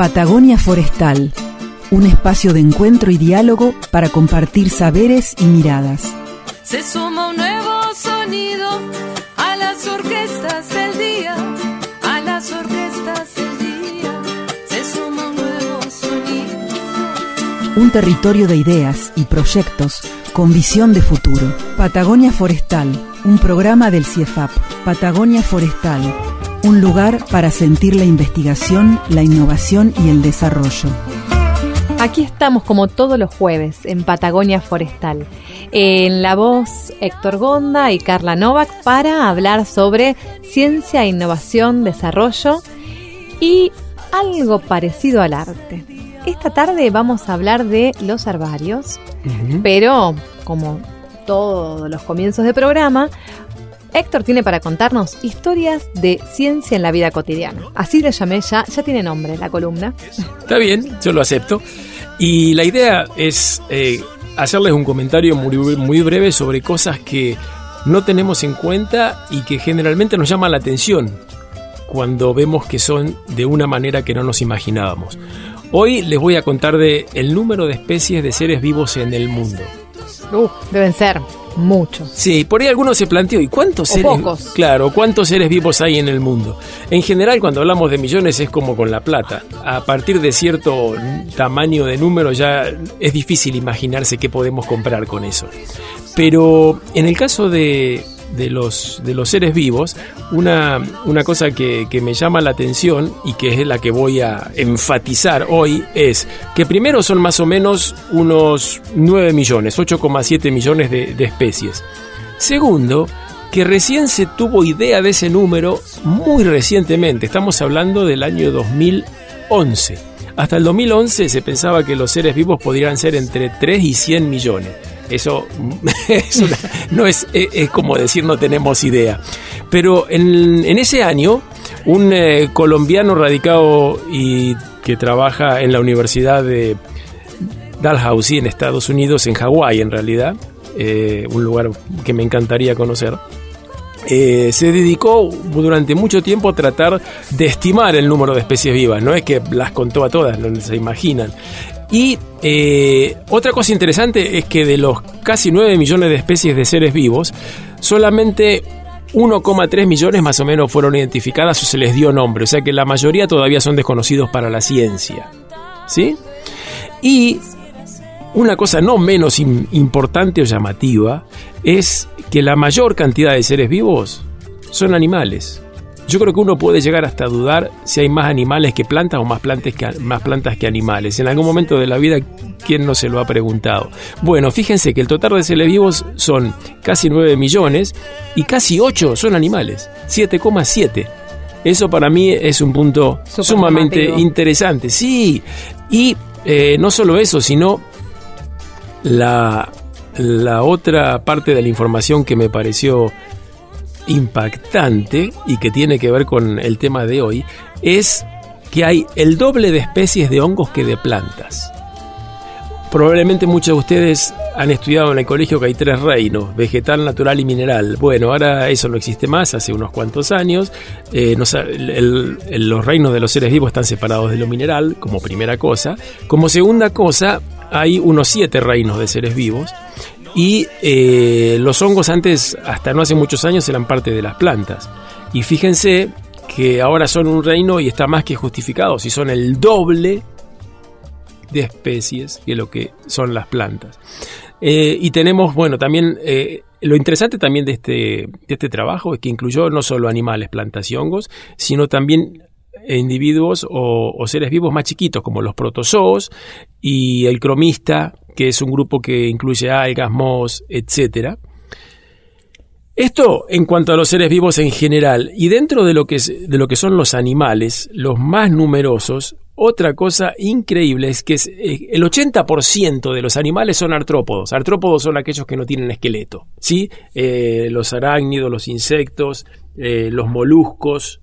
Patagonia Forestal, un espacio de encuentro y diálogo para compartir saberes y miradas. Se suma un nuevo sonido a las orquestas del día, a las orquestas del día. Se suma un nuevo sonido. Un territorio de ideas y proyectos con visión de futuro. Patagonia Forestal, un programa del CIEFAP. Patagonia Forestal, un lugar para sentir la investigación, la innovación y el desarrollo. Aquí estamos como todos los jueves en Patagonia Forestal. En la voz Héctor Gonda y Carla Novak para hablar sobre ciencia, innovación, desarrollo y algo parecido al arte. Esta tarde vamos a hablar de los herbarios, pero como todos los comienzos de programa, Héctor tiene para contarnos historias de ciencia en la vida cotidiana. Así le llamé ya, ya tiene nombre la columna. Está bien, yo lo acepto. Y la idea es eh, hacerles un comentario muy, muy breve sobre cosas que no tenemos en cuenta y que generalmente nos llaman la atención cuando vemos que son de una manera que no nos imaginábamos. Hoy les voy a contar de el número de especies de seres vivos en el mundo. Uh, deben ser muchos. Sí, por ahí algunos se planteó, ¿y cuántos O seres pocos. Claro, cuántos seres vivos hay en el mundo? En general, cuando hablamos de millones es como con la plata. A partir de cierto tamaño de número ya es difícil imaginarse qué podemos comprar con eso. Pero en el caso de, de los, de los seres vivos, una, una cosa que, que me llama la atención y que es la que voy a enfatizar hoy es que primero son más o menos unos 9 millones, 8,7 millones de, de especies. Segundo, que recién se tuvo idea de ese número muy recientemente, estamos hablando del año 2011. Hasta el 2011 se pensaba que los seres vivos podrían ser entre 3 y 100 millones. Eso, es no es, es, es como decir no tenemos idea. Pero en, en ese año, un eh, colombiano radicado y que trabaja en la Universidad de Dalhousie en Estados Unidos, en Hawái en realidad, eh, un lugar que me encantaría conocer, eh, se dedicó durante mucho tiempo a tratar de estimar el número de especies vivas. No es que las contó a todas, no se imaginan. Y eh, otra cosa interesante es que de los casi 9 millones de especies de seres vivos, solamente 1,3 millones más o menos fueron identificadas o se les dio nombre. O sea que la mayoría todavía son desconocidos para la ciencia. ¿Sí? Y una cosa no menos im- importante o llamativa es que la mayor cantidad de seres vivos son animales. Yo creo que uno puede llegar hasta dudar si hay más animales que plantas o más plantas que, más plantas que animales. En algún momento de la vida, ¿quién no se lo ha preguntado? Bueno, fíjense que el total de seres vivos son casi 9 millones y casi 8 son animales. 7,7. Eso para mí es un punto sumamente interesante. Sí, y eh, no solo eso, sino la, la otra parte de la información que me pareció impactante y que tiene que ver con el tema de hoy es que hay el doble de especies de hongos que de plantas. Probablemente muchos de ustedes han estudiado en el colegio que hay tres reinos, vegetal, natural y mineral. Bueno, ahora eso no existe más, hace unos cuantos años. Eh, los reinos de los seres vivos están separados de lo mineral, como primera cosa. Como segunda cosa, hay unos siete reinos de seres vivos. Y eh, los hongos antes, hasta no hace muchos años, eran parte de las plantas. Y fíjense que ahora son un reino y está más que justificado, si son el doble de especies que lo que son las plantas. Eh, y tenemos, bueno, también eh, lo interesante también de este, de este trabajo es que incluyó no solo animales, plantas y hongos, sino también individuos o, o seres vivos más chiquitos como los protozoos y el cromista, que es un grupo que incluye algas, mohos, etcétera. Esto en cuanto a los seres vivos en general y dentro de lo que es- de lo que son los animales, los más numerosos, otra cosa increíble es que eh, el 80% de los animales son artrópodos. Artrópodos son aquellos que no tienen esqueleto, ¿sí? Eh, los arácnidos, los insectos, eh, los moluscos,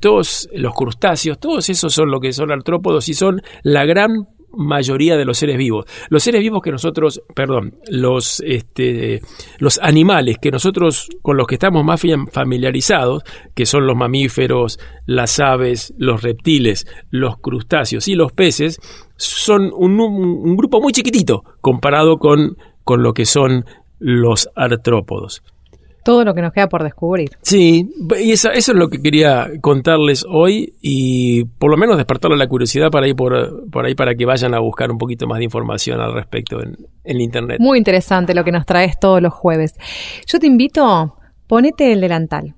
todos los crustáceos, todos esos son lo que son artrópodos y son la gran mayoría de los seres vivos. Los seres vivos que nosotros, perdón, los, este, los animales que nosotros con los que estamos más familiarizados, que son los mamíferos, las aves, los reptiles, los crustáceos y los peces, son un, grupo muy chiquitito comparado con, con lo que son los artrópodos. Todo lo que nos queda por descubrir. Sí, y eso, eso es lo que quería contarles hoy y por lo menos despertarle la curiosidad para ir por, por ahí para que vayan a buscar un poquito más de información al respecto en, en Internet. Muy interesante lo que nos traes todos los jueves. Yo te invito, ponete el delantal.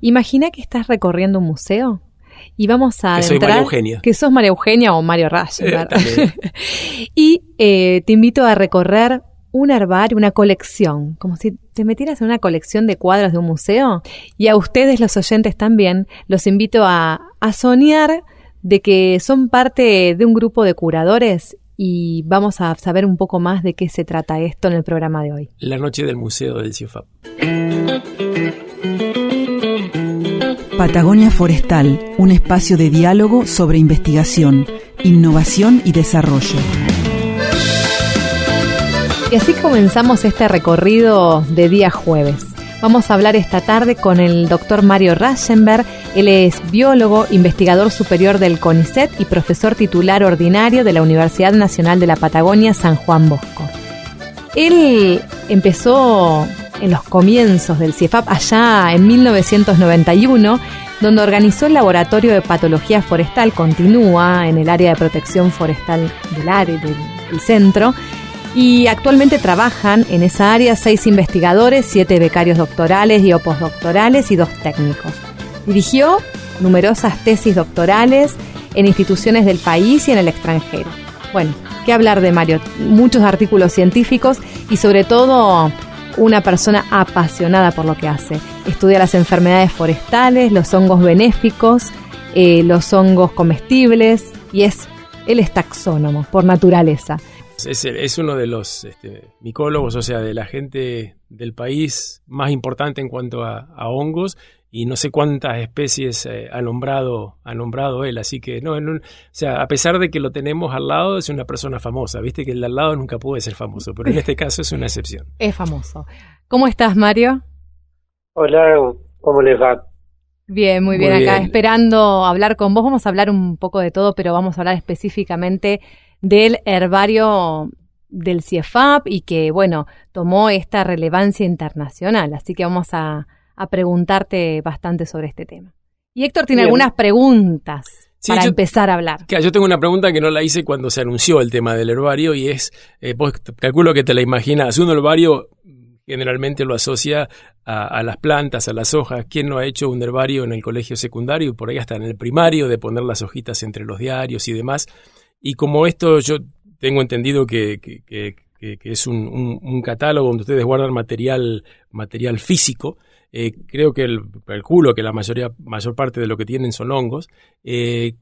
Imagina que estás recorriendo un museo y vamos a que soy María Eugenia. que sos María Eugenia o Mario Rash. Eh, y eh, te invito a recorrer un herbario, una colección, como si te metieras en una colección de cuadros de un museo. Y a ustedes, los oyentes también, los invito a, a soñar de que son parte de un grupo de curadores y vamos a saber un poco más de qué se trata esto en el programa de hoy. La noche del Museo del CIFAP. Patagonia Forestal, un espacio de diálogo sobre investigación, innovación y desarrollo. Y así comenzamos este recorrido de día jueves. Vamos a hablar esta tarde con el doctor Mario Raschenberg. Él es biólogo, investigador superior del CONICET y profesor titular ordinario de la Universidad Nacional de la Patagonia San Juan Bosco. Él empezó en los comienzos del CIEFAP allá en 1991, donde organizó el laboratorio de patología forestal, continúa en el área de protección forestal del área del centro, y actualmente trabajan en esa área seis investigadores, siete becarios doctorales y y dos técnicos. Dirigió numerosas tesis doctorales en instituciones del país y en el extranjero. Bueno, ¿qué hablar de Mario? Muchos artículos científicos y sobre todo una persona apasionada por lo que hace. Estudia las enfermedades forestales, los hongos benéficos, eh, los hongos comestibles y es, es taxónomo por naturaleza. Es, uno de los este, micólogos, o sea, de la gente del país más importante en cuanto a, hongos y no sé cuántas especies eh, ha nombrado ha nombrado él, así que no, o sea, a pesar de que lo tenemos al lado es una persona famosa, viste que el de al lado nunca puede ser famoso, pero en este caso es una excepción. Es famoso. ¿Cómo estás, Mario? Hola, ¿cómo les va? Bien, muy bien, acá esperando hablar con vos. Vamos a hablar un poco de todo, pero vamos a hablar específicamente del herbario del CIEFAP y que, bueno, tomó esta relevancia internacional. Así que vamos a, preguntarte bastante sobre este tema. Y Héctor tiene algunas preguntas para empezar a hablar. yo tengo una pregunta que no la hice cuando se anunció el tema del herbario y es, eh, calculo que te la imaginas, un herbario generalmente lo asocia a, a, las plantas, a las hojas. ¿Quién no ha hecho un herbario en el colegio secundario y por ahí hasta en el primario de poner las hojitas entre los diarios y demás? Y como esto yo tengo entendido que, es un, catálogo donde ustedes guardan material, material físico, eh, creo que el, calculo que la mayoría, mayor parte de lo que tienen son hongos. Eh,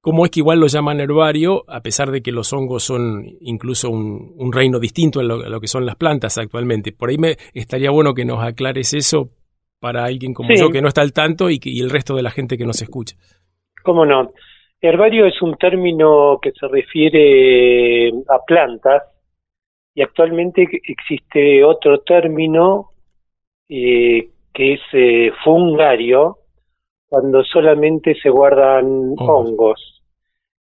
¿Cómo es que igual lo llaman herbario, a pesar de que los hongos son incluso un, reino distinto a lo, que son las plantas actualmente? Por ahí me estaría bueno que nos aclares eso para alguien como yo que no está al tanto y, y el resto de la gente que nos escucha. ¿Cómo no? Herbario es un término que se refiere a plantas y actualmente existe otro término eh, que es eh, fungario cuando solamente se guardan hongos.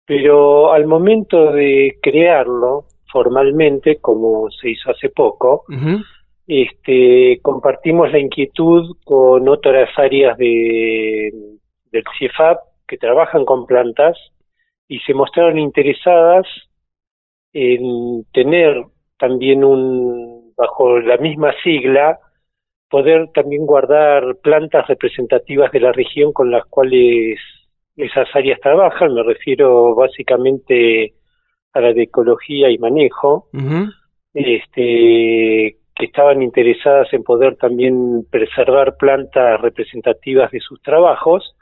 Pero al momento de crearlo formalmente, como se hizo hace poco, este, compartimos la inquietud con otras áreas de, del CIEFAP que trabajan con plantas y se mostraron interesadas en tener también un, bajo la misma sigla, poder también guardar plantas representativas de la región con las cuales esas áreas trabajan, me refiero básicamente a la de ecología y manejo, este, que estaban interesadas en poder también preservar plantas representativas de sus trabajos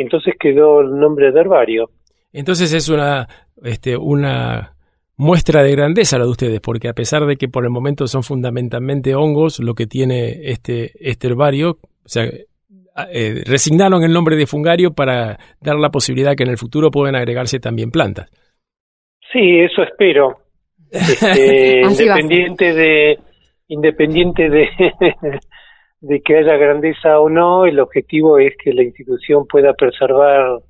entonces quedó el nombre de herbario. Entonces es una, este, una muestra de grandeza la de ustedes, porque a pesar de que por el momento son fundamentalmente hongos, lo que tiene este, este herbario, o sea, eh, resignaron el nombre de fungario para dar la posibilidad que en el futuro puedan agregarse también plantas. Sí, eso espero. Este, independiente de independiente de, de que haya grandeza o no, el objetivo es que la institución pueda preservar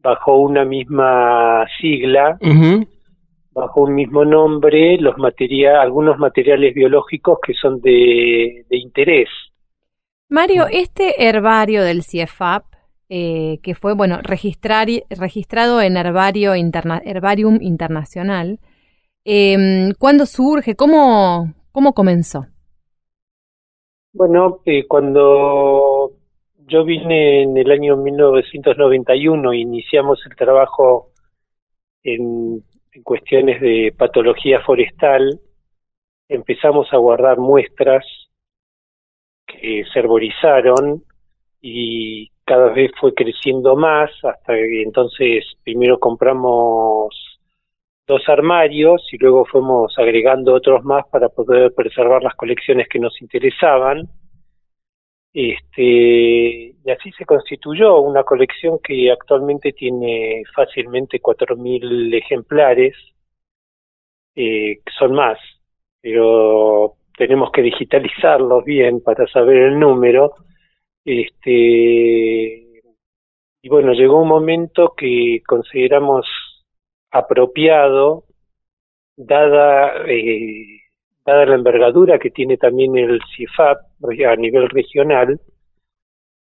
bajo una misma sigla, bajo un mismo nombre, los materia- algunos materiales biológicos que son de, de interés. Mario, este herbario del CIEFAP, eh, que fue, bueno, registrar- registrado en Herbario Interna- Herbarium Internacional, eh, ¿cuándo surge? ¿Cómo, cómo comenzó? Bueno, eh, cuando yo vine en el año 1991, iniciamos el trabajo en, en cuestiones de patología forestal, empezamos a guardar muestras que se arborizaron y cada vez fue creciendo más hasta que entonces primero compramos dos armarios y luego fuimos agregando otros más para poder preservar las colecciones que nos interesaban. Este, y así se constituyó una colección que actualmente tiene fácilmente 4.000 ejemplares, eh, son más, pero tenemos que digitalizarlos bien para saber el número. Este, y bueno, llegó un momento que consideramos apropiado, dada, eh, dada la envergadura que tiene también el CIFAP a nivel regional,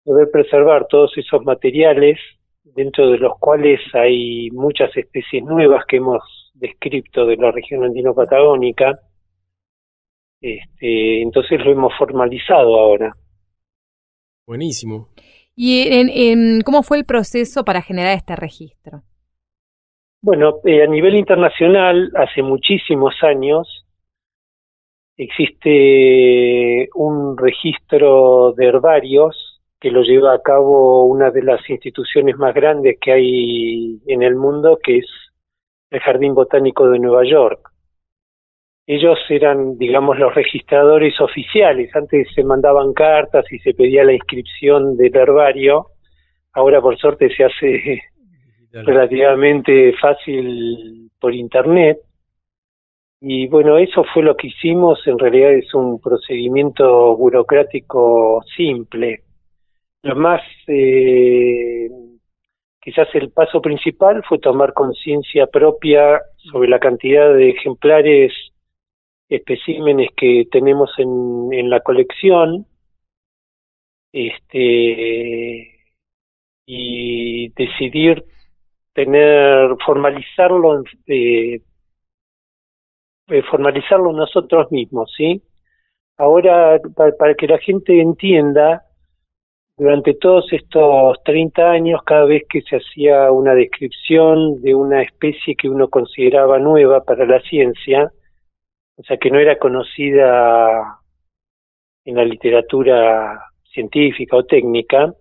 poder preservar todos esos materiales, dentro de los cuales hay muchas especies nuevas que hemos descrito de la región andino-patagónica. Este, entonces lo hemos formalizado ahora. Buenísimo. ¿Y en- en- cómo fue el proceso para generar este registro? Bueno, eh, a nivel internacional, hace muchísimos años, existe un registro de herbarios que lo lleva a cabo una de las instituciones más grandes que hay en el mundo, que es el Jardín Botánico de Nueva York. Ellos eran, digamos, los registradores oficiales. Antes se mandaban cartas y se pedía la inscripción del herbario. Ahora, por suerte, se hace relativamente fácil por internet. Y bueno, eso fue lo que hicimos. En realidad es un procedimiento burocrático simple. Lo más, eh, quizás el paso principal fue tomar conciencia propia sobre la cantidad de ejemplares, especímenes que tenemos en, en la colección. Este, y decidir tener formalizarlo eh, eh, formalizarlo nosotros mismos sí ahora para, que la gente entienda durante todos estos 30 años cada vez que se hacía una descripción de una especie que uno consideraba nueva para la ciencia o sea que no era conocida en la literatura científica o técnica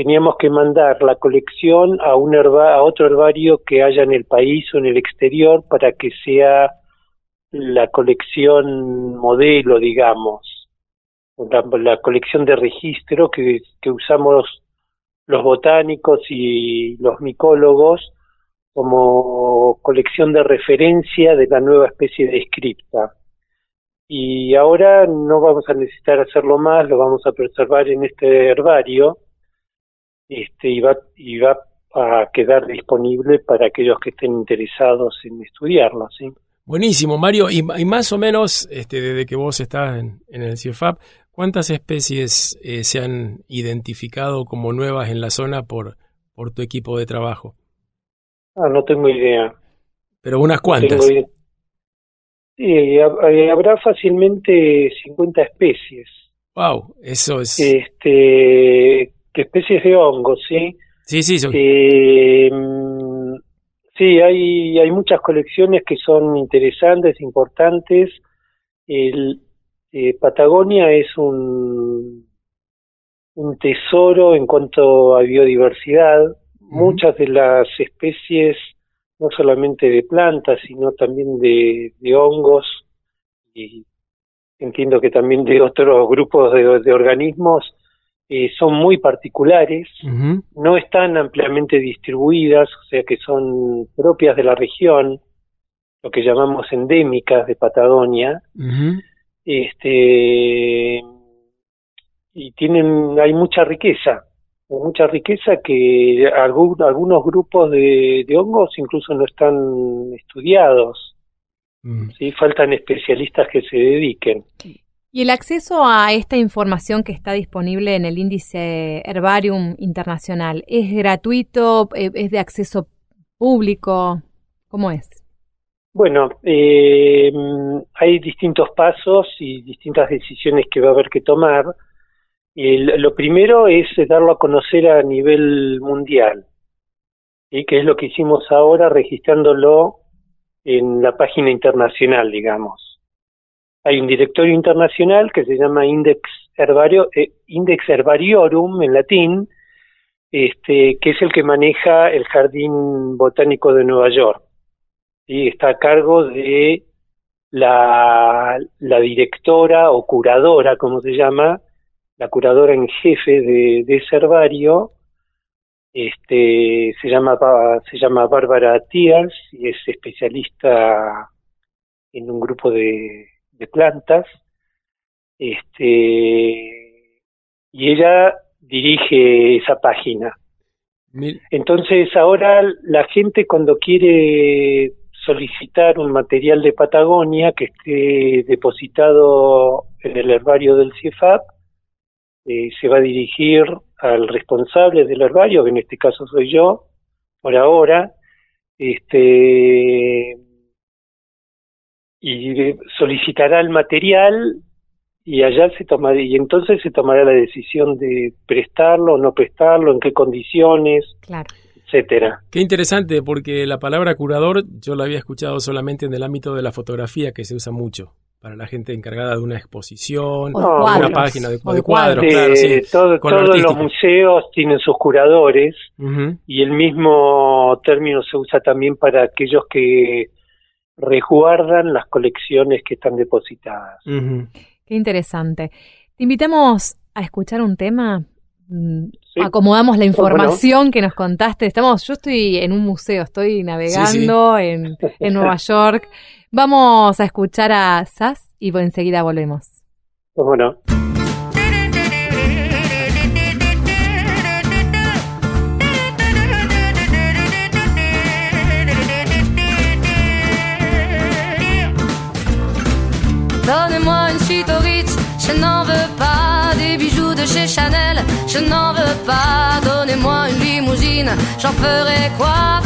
teníamos que mandar la colección a un herba, a otro herbario que haya en el país o en el exterior para que sea la colección modelo, digamos, la, colección de registro que, que usamos los botánicos y los micólogos como colección de referencia de la nueva especie descripta. Y ahora no vamos a necesitar hacerlo más, lo vamos a preservar en este herbario este, y, va, y va a quedar disponible para aquellos que estén interesados en estudiarlo. ¿sí? Buenísimo, Mario. Y, y, más o menos, este, desde que vos estás en, en el CIEFAP, ¿cuántas especies eh, se han identificado como nuevas en la zona por, por tu equipo de trabajo? Ah, no tengo idea. Pero unas cuantas. No sí, habrá fácilmente 50 especies. Wow, eso es. Este, especies de hongos, ¿sí? Sí, sí, son... eh, sí, hay, hay muchas colecciones que son interesantes, importantes. El, eh, Patagonia es un, un tesoro en cuanto a biodiversidad. Uh -huh. Muchas de las especies, no solamente de plantas, sino también de, de hongos y entiendo que también de otros grupos de, de organismos, eh, son muy particulares, uh -huh. no están ampliamente distribuidas, o sea que son propias de la región. lo que llamamos endémicas de Patagonia, este y tienen hay mucha riqueza mucha riqueza que algún- algunos grupos de, de hongos incluso no están estudiados Mm. sí faltan especialistas que se dediquen Y el acceso a esta información que está disponible en el índice Herbarium Internacional, ¿es gratuito? Eh, ¿Es de acceso público? ¿Cómo es? bueno eh, hay distintos pasos y distintas decisiones que va a haber que tomar El- lo primero es darlo a conocer a nivel mundial y que es lo que hicimos ahora registrándolo en la página internacional, digamos. Hay un directorio internacional que se llama Index, Herbario, eh, Herbariorum en latín, este, que es el que maneja el Jardín Botánico de Nueva York. Y está a cargo de la, la directora o curadora, como se llama, la curadora en jefe de, ese herbario, este, se llama se llama Bárbara Tías y es especialista en un grupo de, de plantas, este, y ella dirige esa página. Entonces ahora la gente cuando quiere solicitar un material de Patagonia que esté depositado en el herbario del CIEFAP, eh, se va a dirigir al responsable del herbario, que en este caso soy yo, por ahora, este y solicitará el material y allá se tomará y entonces se tomará la decisión de prestarlo o no prestarlo, en qué condiciones, Claro. etcétera. Qué interesante, porque la palabra curador yo la había escuchado solamente en el ámbito de la fotografía, que se usa mucho para la gente encargada de una exposición, O de No, de una página de, O de cuadros, De- claro, sí. todo- con lo todos los museos tienen sus curadores y el mismo término se usa también para aquellos que resguardan las colecciones que están depositadas. Qué interesante. Te invitamos a escuchar un tema. Mm, Sí. Acomodamos la información que nos contaste. Estamos, yo estoy en un museo, estoy navegando En, en Nueva York. Vamos a escuchar a Sass y enseguida volvemos. Pues bueno, Donnez-moi une suite au Ritz, je n'en veux pas des bijoux de chez Chanel, je n'en veux pas. Donnez-moi une limousine, j'en ferai quoi?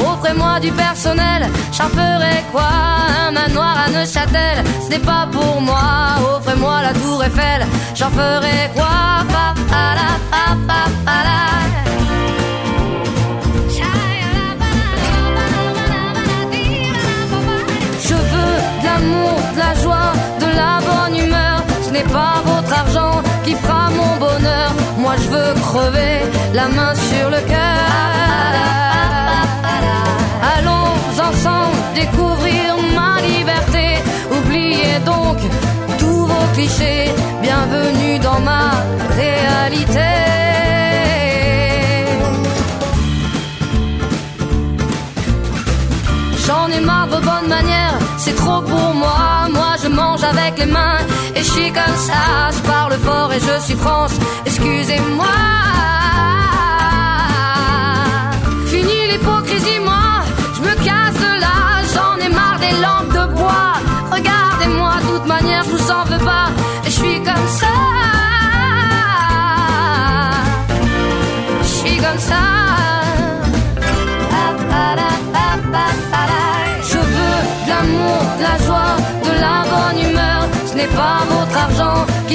Offrez-moi du personnel, j'en ferai quoi? Un manoir à Neuchâtel, ce n'est pas pour moi. Offrez-moi la tour Eiffel, j'en ferai quoi? Pas votre argent qui fera mon bonheur. Moi je veux crever la main sur le cœur. Allons ensemble découvrir ma liberté. Oubliez donc tous vos clichés. Bienvenue dans ma réalité. J'en ai marre de bonnes manières, c'est trop pour moi. Mange avec les mains et je suis comme ça. Je parle fort et je suis France, excusez-moi. Fini l'hypocrisie, moi, je me casse de là. J'en ai marre des lampes de bois. Regardez-moi, de toute manière, je vous en veux pas. Et je suis comme ça.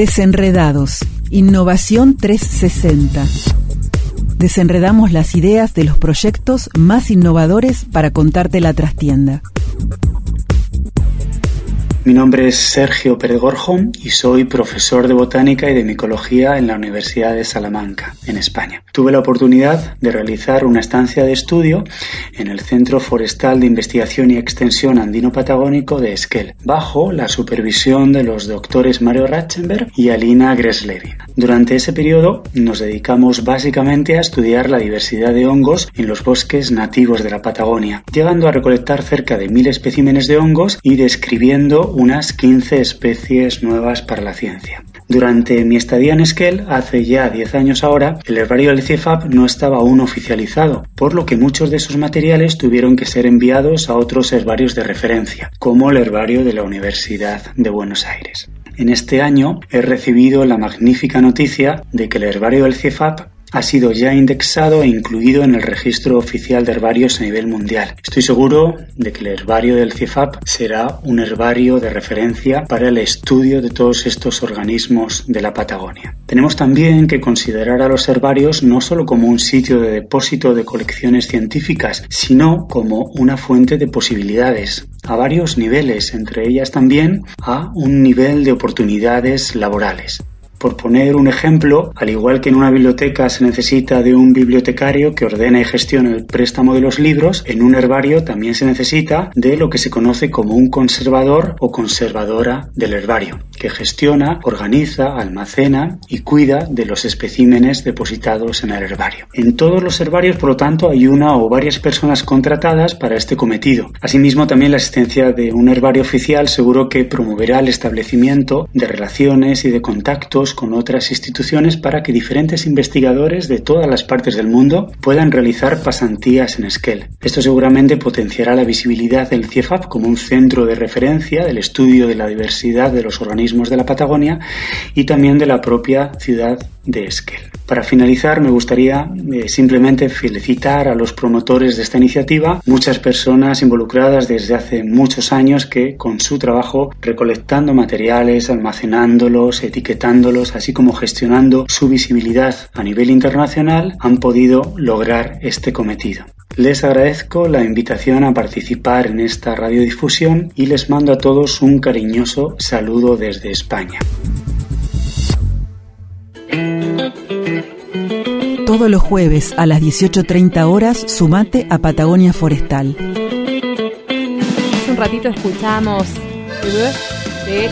Desenredados. Innovación 360. Desenredamos las ideas de los proyectos más innovadores para contarte la trastienda. Mi nombre es Sergio Pérez Gorjón y soy profesor de botánica y de micología en la Universidad de Salamanca, en España. Tuve la oportunidad de realizar una estancia de estudio en el Centro Forestal de Investigación y Extensión Andino-Patagónico de Esquel, bajo la supervisión de los doctores Mario Ratzenberg y Alina Greslevi. Durante ese periodo nos dedicamos básicamente a estudiar la diversidad de hongos en los bosques nativos de la Patagonia, llegando a recolectar cerca de mil especímenes de hongos y describiendo unas 15 especies nuevas para la ciencia. Durante mi estadía en Esquel, hace ya 10 años ahora, el herbario del CIEFAP no estaba aún oficializado, por lo que muchos de sus materiales tuvieron que ser enviados a otros herbarios de referencia, como el herbario de la Universidad de Buenos Aires. En este año he recibido la magnífica noticia de que el herbario del CIEFAP ha sido ya indexado e incluido en el registro oficial de herbarios a nivel mundial. Estoy seguro de que el herbario del CIFAP será un herbario de referencia para el estudio de todos estos organismos de la Patagonia. Tenemos también que considerar a los herbarios no solo como un sitio de depósito de colecciones científicas, sino como una fuente de posibilidades a varios niveles, entre ellas también a un nivel de oportunidades laborales. Por poner un ejemplo, al igual que en una biblioteca se necesita de un bibliotecario que ordena y gestione el préstamo de los libros, en un herbario también se necesita de lo que se conoce como un conservador o conservadora del herbario, que gestiona, organiza, almacena y cuida de los especímenes depositados en el herbario. En todos los herbarios, por lo tanto, hay una o varias personas contratadas para este cometido. Asimismo, también la existencia de un herbario oficial seguro que promoverá el establecimiento de relaciones y de contactos con otras instituciones para que diferentes investigadores de todas las partes del mundo puedan realizar pasantías en Esquel. Esto seguramente potenciará la visibilidad del CIEFAP como un centro de referencia del estudio de la diversidad de los organismos de la Patagonia y también de la propia ciudad de Esquel. Para finalizar, me gustaría eh, simplemente felicitar a los promotores de esta iniciativa, muchas personas involucradas desde hace muchos años que con su trabajo recolectando materiales, almacenándolos, etiquetándolos, así como gestionando su visibilidad a nivel internacional, han podido lograr este cometido. Les agradezco la invitación a participar en esta radiodifusión y les mando a todos un cariñoso saludo desde España. Todos los jueves a las 18.30 horas, sumate a Patagonia Forestal. Hace un ratito escuchamos de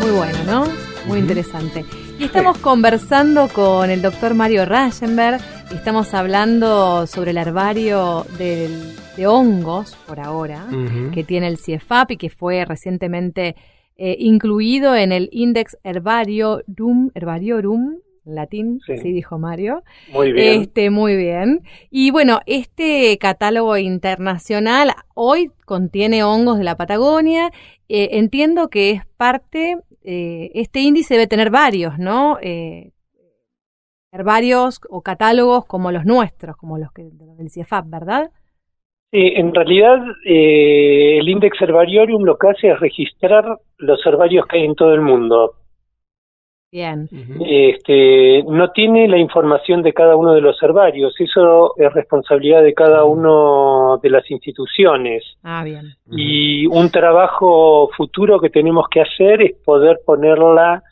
Muy bueno, ¿no? Muy interesante. Y estamos conversando con el doctor Mario Rayenberg. Estamos hablando sobre el herbario de hongos, por ahora, que tiene el CIEFAP y que fue recientemente eh, incluido en el Index Herbariorum, Herbariorum latín, sí. dijo Mario. Muy bien. Este, muy bien. Y bueno, este catálogo internacional hoy contiene hongos de la Patagonia. Eh, entiendo que es parte, eh, este índice debe tener varios, ¿no? Eh, varios o catálogos como los nuestros, como los que del CIEFAP, ¿verdad? Sí, en realidad el Index Herbariorum lo que hace es registrar los herbarios que hay en todo el mundo. Bien. Este, no tiene la información de cada uno de los herbarios, eso es responsabilidad de cada uno de las instituciones. Ah, bien. Y un trabajo futuro que tenemos que hacer es poder ponerla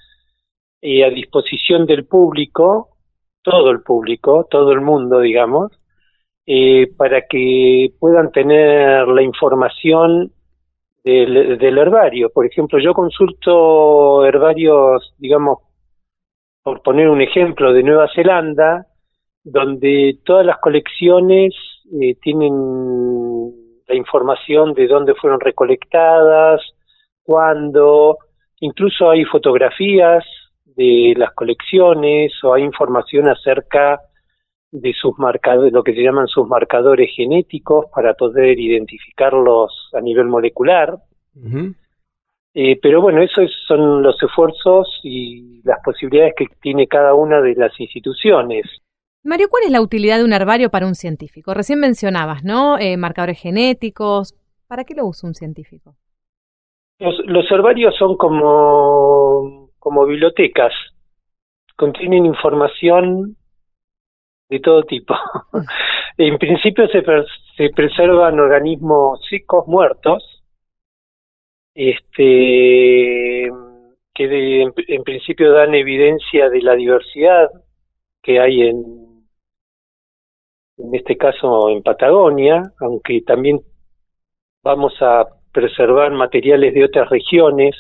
eh, a disposición del público, todo el público, todo el mundo, digamos, eh, para que puedan tener la información del, del herbario. Por ejemplo, yo consulto herbarios, digamos, por poner un ejemplo, de Nueva Zelanda, donde todas las colecciones eh, tienen la información de dónde fueron recolectadas, cuándo, incluso hay fotografías de las colecciones o hay información acerca de sus marcadores, lo que se llaman sus marcadores genéticos para poder identificarlos a nivel molecular. Eh, pero bueno, esos son los esfuerzos y las posibilidades que tiene cada una de las instituciones. Mario, ¿cuál es la utilidad de un herbario para un científico? Recién mencionabas, ¿no? Eh, marcadores genéticos. ¿Para qué lo usa un científico? Los, los herbarios son como como bibliotecas. Contienen información de todo tipo. en principio se, se preservan organismos secos muertos, este, que en, principio dan evidencia de la diversidad que hay en, en este caso en Patagonia, aunque también vamos a preservar materiales de otras regiones,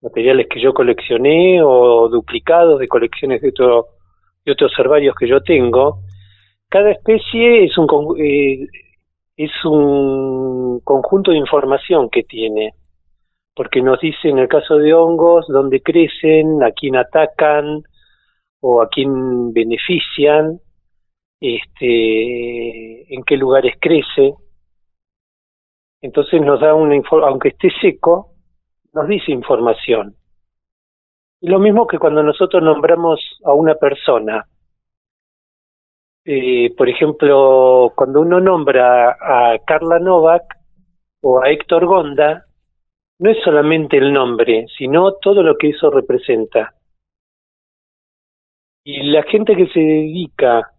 materiales que yo coleccioné o duplicados de colecciones de, otro, de otros herbarios que yo tengo. Cada especie es un, eh, es un conjunto de información que tiene, porque nos dice en el caso de hongos dónde crecen, a quién atacan o a quién benefician, este, en qué lugares crece. Entonces nos da una aunque esté seco, nos dice información. Lo mismo que cuando nosotros nombramos a una persona. Eh, por ejemplo, cuando uno nombra a Carla Novak o a Héctor Gonda, no es solamente el nombre, sino todo lo que eso representa. Y la gente que se dedica,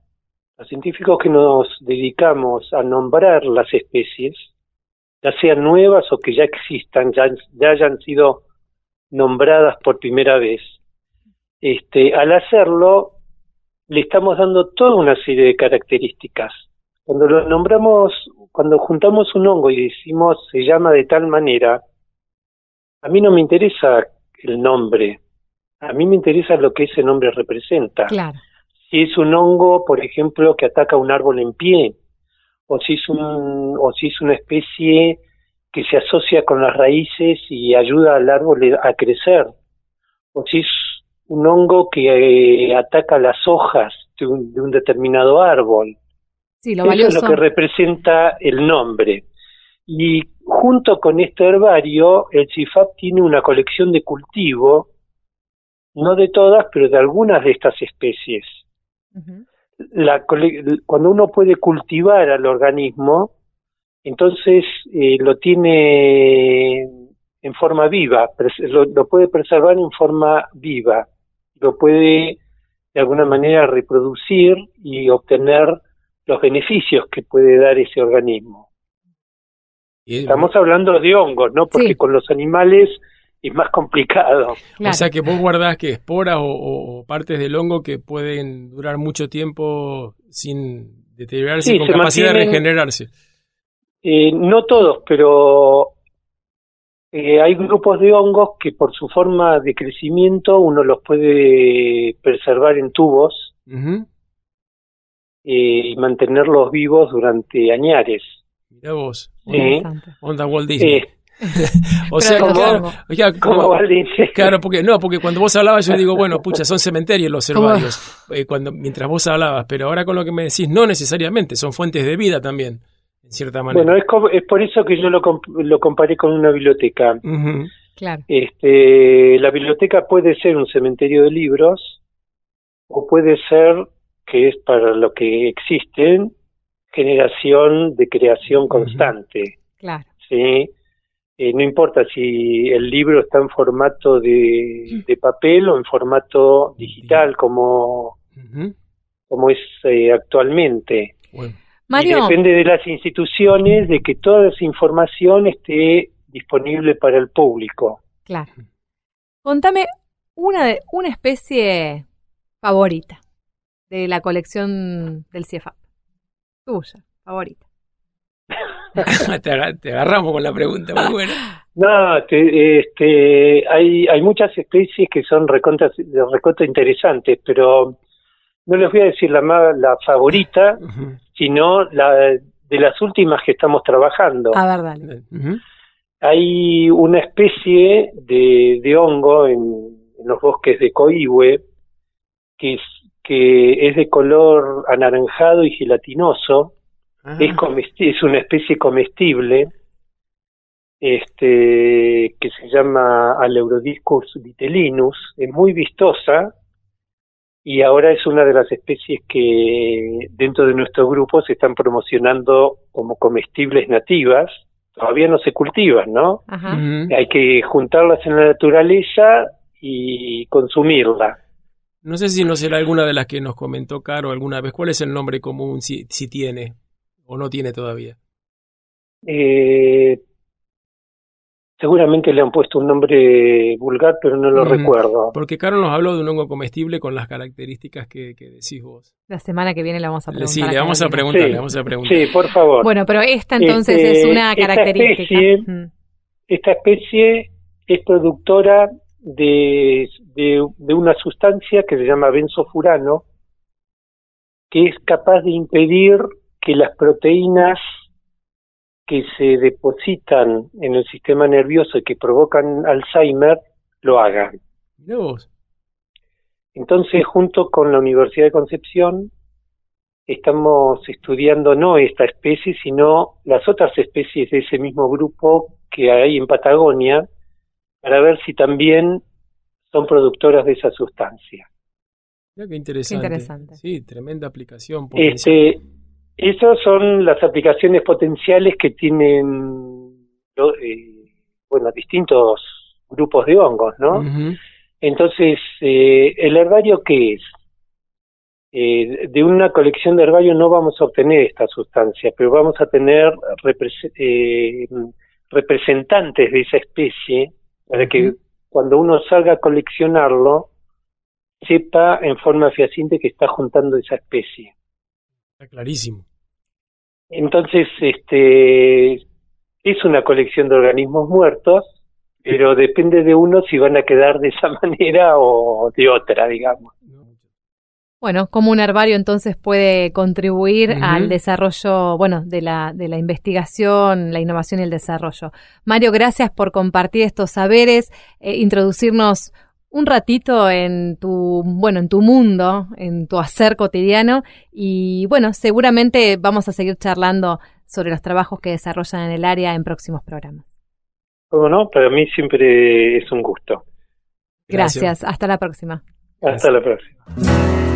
los científicos que nos dedicamos a nombrar las especies, ya sean nuevas o que ya existan, ya, ya hayan sido nombradas por primera vez, este, al hacerlo le estamos dando toda una serie de características. Cuando lo nombramos, cuando juntamos un hongo y decimos se llama de tal manera, a mí no me interesa el nombre, a mí me interesa lo que ese nombre representa. Claro. Si es un hongo, por ejemplo, que ataca un árbol en pie, o si es un, o si es una especie que se asocia con las raíces y ayuda al árbol a crecer, o si es un hongo que eh, ataca las hojas de un, determinado árbol. Sí, lo Eso es lo que representa el nombre. Y junto con este herbario, el CIFAP tiene una colección de cultivo, no de todas, pero de algunas de estas especies la, cuando uno puede cultivar al organismo, entonces eh, lo tiene en forma viva, lo, lo, puede preservar en forma viva, lo puede de alguna manera reproducir y obtener los beneficios que puede dar ese organismo. Estamos hablando de hongos, ¿no? Porque con los animales es más complicado. O sea que vos guardás que esporas o, partes del hongo que pueden durar mucho tiempo sin deteriorarse, con capacidad de regenerarse. Eh, no todos, pero eh, hay grupos de hongos que por su forma de crecimiento uno los puede preservar en tubos eh, y mantenerlos vivos durante añares. Mira vos. Onda Walt Disney. o sea, como, claro, porque no, porque cuando vos hablabas yo digo, bueno, pucha, son cementerios los herbarios, eh, cuando mientras vos hablabas, pero ahora con lo que me decís, no necesariamente, son fuentes de vida también, en cierta manera. Bueno, es, por eso que yo lo, lo comparé con una biblioteca. Claro. Este, la biblioteca puede ser un cementerio de libros o puede ser que es para lo que existen generación de creación constante. Claro. Sí eh, no importa si el libro está en formato de, papel o en formato digital, como, como es eh, actualmente. Depende de las instituciones de que toda esa información esté disponible para el público. Claro. Contame una, una especie favorita de la colección del CIEFAP. Tuya, favorita. te, agarramos con la pregunta, muy buena. No, este, hay, hay muchas especies que son recontra, recontra interesantes, pero no les voy a decir la, la favorita, sino la de las últimas que estamos trabajando. A ver, dale. Hay una especie de, de hongo en, en, los bosques de Coihue que es, que es de color anaranjado y gelatinoso, Ah. Es, es una especie comestible este, que se llama Aleurodiscus vitellinus, es muy vistosa y ahora es una de las especies que dentro de nuestro grupo se están promocionando como comestibles nativas. Todavía no se cultivan, ¿no? Hay que juntarlas en la naturaleza y consumirla. No sé si no será alguna de las que nos comentó Caro alguna vez. ¿Cuál es el nombre común si, si tiene o no tiene todavía? Eh, seguramente le han puesto un nombre vulgar, pero no lo Mm, recuerdo. Porque Caro nos habló de un hongo comestible con las características que, que decís vos. La semana que viene le vamos a preguntar. Sí, le vamos a preguntar, Sí. le vamos a preguntar. Sí, por favor. Bueno, pero esta entonces Este, es una esta característica. especie- Mm. Esta especie es productora de, de, de una sustancia que se llama benzofurano, que es capaz de impedir que las proteínas que se depositan en el sistema nervioso y que provocan Alzheimer lo hagan. Vos. Entonces, junto con la Universidad de Concepción, estamos estudiando no esta especie, sino las otras especies de ese mismo grupo que hay en Patagonia, para ver si también son productoras de esa sustancia. Mirá qué interesante. interesante. Sí, tremenda aplicación. potencial. Este, esas son las aplicaciones potenciales que tienen, eh, bueno, distintos grupos de hongos, ¿no? Entonces, eh, ¿el herbario qué es? Eh, de una colección de herbario no vamos a obtener esta sustancia, pero vamos a tener repres- eh, representantes de esa especie para que cuando uno salga a coleccionarlo, sepa en forma fehaciente que está juntando esa especie. Está clarísimo. Entonces, este, es una colección de organismos muertos, pero depende de uno si van a quedar de esa manera o de otra, digamos. Bueno, como un herbario entonces puede contribuir al desarrollo, bueno, de la, de la investigación, la innovación y el desarrollo. Mario, gracias por compartir estos saberes, eh, introducirnos un ratito en tu, bueno, en tu mundo, en tu hacer cotidiano y bueno, seguramente vamos a seguir charlando sobre los trabajos que desarrollan en el área en próximos programas. ¿Cómo no? Para mí siempre es un gusto. Gracias, hasta la próxima. Hasta la próxima.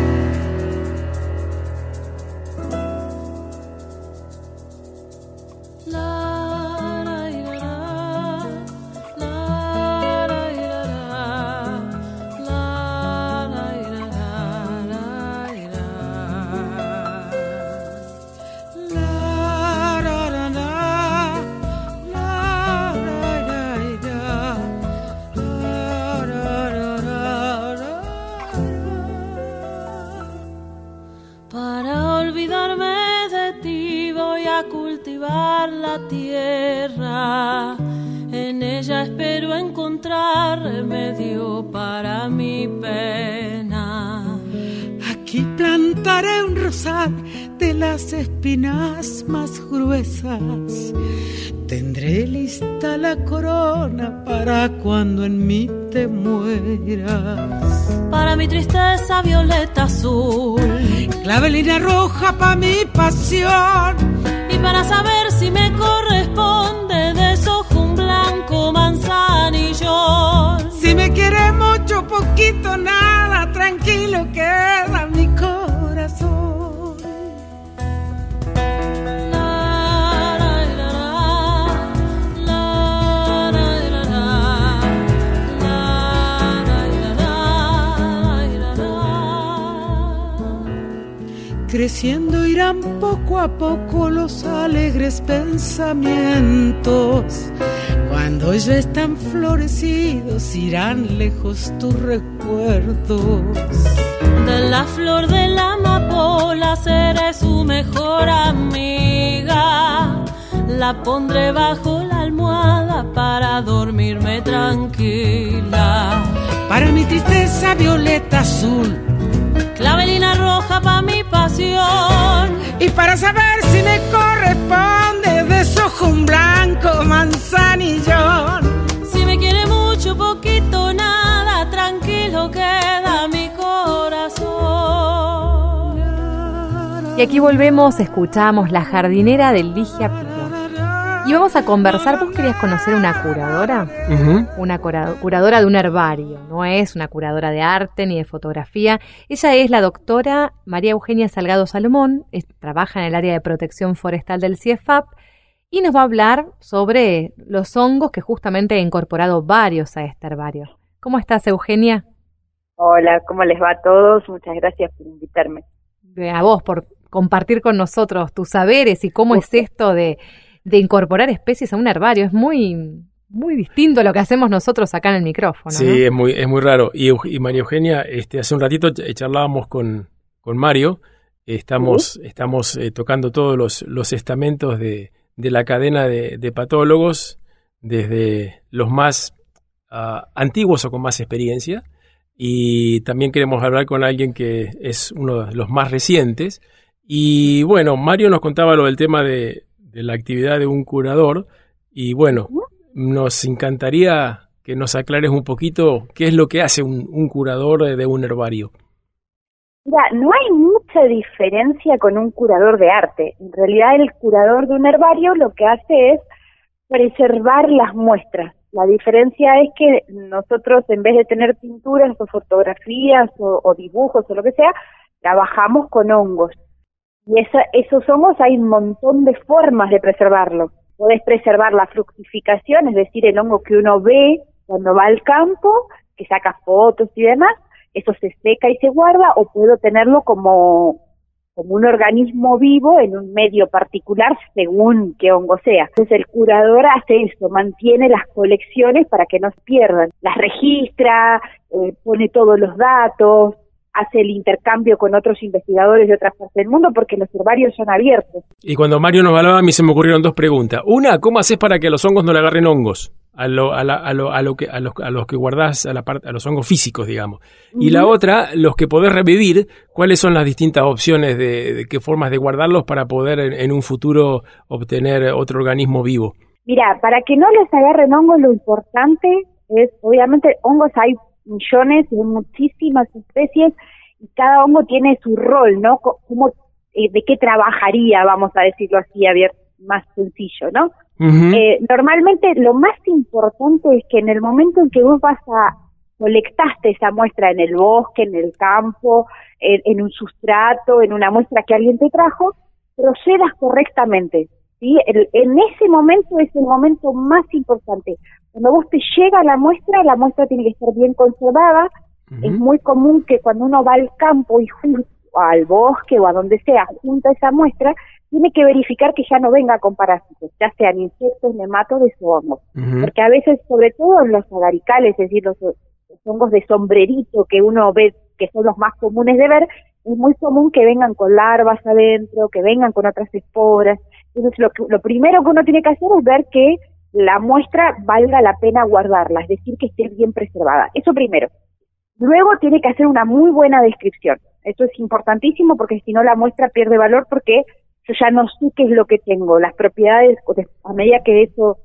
Poco los alegres pensamientos. Cuando ya están florecidos irán lejos tus recuerdos. De la flor de la amapola seré su mejor amiga. La pondré bajo la almohada para dormirme tranquila. Para mi tristeza violeta azul. Clavelina roja pa' mi pasión. Y para saber si me corresponde, desojo un blanco manzanillón. Si me quiere mucho, poquito, nada, tranquilo queda mi corazón. Y aquí volvemos, escuchamos La jardinera del Ligia. Y vamos a conversar, vos querías conocer una curadora, una cura- curadora de un herbario, no es una curadora de arte ni de fotografía. Ella es la doctora María Eugenia Salgado Salomón, es- trabaja en el área de protección forestal del CIEFAP y nos va a hablar sobre los hongos que justamente he incorporado varios a este herbario. ¿Cómo estás, Eugenia? Hola, ¿cómo les va a todos? Muchas gracias por invitarme. A vos, por compartir con nosotros tus saberes y cómo es esto de, de incorporar especies a un herbario. Es muy, muy distinto a lo que hacemos nosotros acá en el micrófono. Sí, es, muy, es muy raro. Y, y, María Eugenia, este, hace un ratito charlábamos con, con Mario, estamos, estamos eh, tocando todos los, los estamentos de, de la cadena de, de, patólogos, desde los más uh, antiguos o con más experiencia, y también queremos hablar con alguien que es uno de los más recientes. Y bueno, Mario nos contaba lo del tema de, de la actividad de un curador, y bueno, nos encantaría que nos aclares un poquito qué es lo que hace un, un curador de un herbario. Mira, no hay mucha diferencia con un curador de arte. En realidad el curador de un herbario lo que hace es preservar las muestras. La diferencia es que nosotros en vez de tener pinturas o fotografías o, o dibujos o lo que sea, trabajamos con hongos. Y esos hongos hay un montón de formas de preservarlos podés preservar la fructificación, es decir, el hongo que uno ve cuando va al campo, que saca fotos y demás, eso se seca y se guarda, o puedo tenerlo como, como un organismo vivo en un medio particular según qué hongo sea. Entonces el curador hace eso, mantiene las colecciones para que no se pierdan, las registra, eh, pone todos los datos, hace el intercambio con otros investigadores de otras partes del mundo porque los herbarios son abiertos. Y cuando Mario nos hablaba, a mí se me ocurrieron dos preguntas. Una, ¿cómo haces para que los hongos no le agarren hongos? A lo, a, la, a, lo, a, lo que, a, los, a los que guardás, a, la parte, a los hongos físicos, digamos. Y la otra, los que podés revivir, ¿cuáles son las distintas opciones de, de qué formas de guardarlos para poder en, en un futuro obtener otro organismo vivo? Mira, para que no les agarren hongos, lo importante es, obviamente, hongos hay millones de muchísimas especies y cada hongo tiene su rol, ¿no? Como, eh, ¿De qué trabajaría, vamos a decirlo así, abierto, más sencillo, ¿no? eh, normalmente lo más importante es que en el momento en que vos vas a colectaste esa muestra en el bosque, en el campo, en, en un sustrato, en una muestra que alguien te trajo, procedas correctamente. ¿sí? El, en ese momento es el momento más importante. Cuando vos te llega la muestra, la muestra tiene que estar bien conservada. Uh -huh. Es muy común que cuando uno va al campo y al bosque o a donde sea, junta esa muestra, tiene que verificar que ya no venga con parásitos, ya sean insectos, nematodes o hongos. Uh -huh. Porque a veces, sobre todo en los agaricales, es decir, los, los hongos de sombrerito que uno ve que son los más comunes de ver, es muy común que vengan con larvas adentro, que vengan con otras esporas. Entonces, lo, lo primero que uno tiene que hacer es ver que la muestra valga la pena guardarla, es decir, que esté bien preservada. Eso primero. Luego tiene que hacer una muy buena descripción. Esto es importantísimo porque si no la muestra pierde valor porque yo ya no sé qué es lo que tengo. Las propiedades, a medida que eso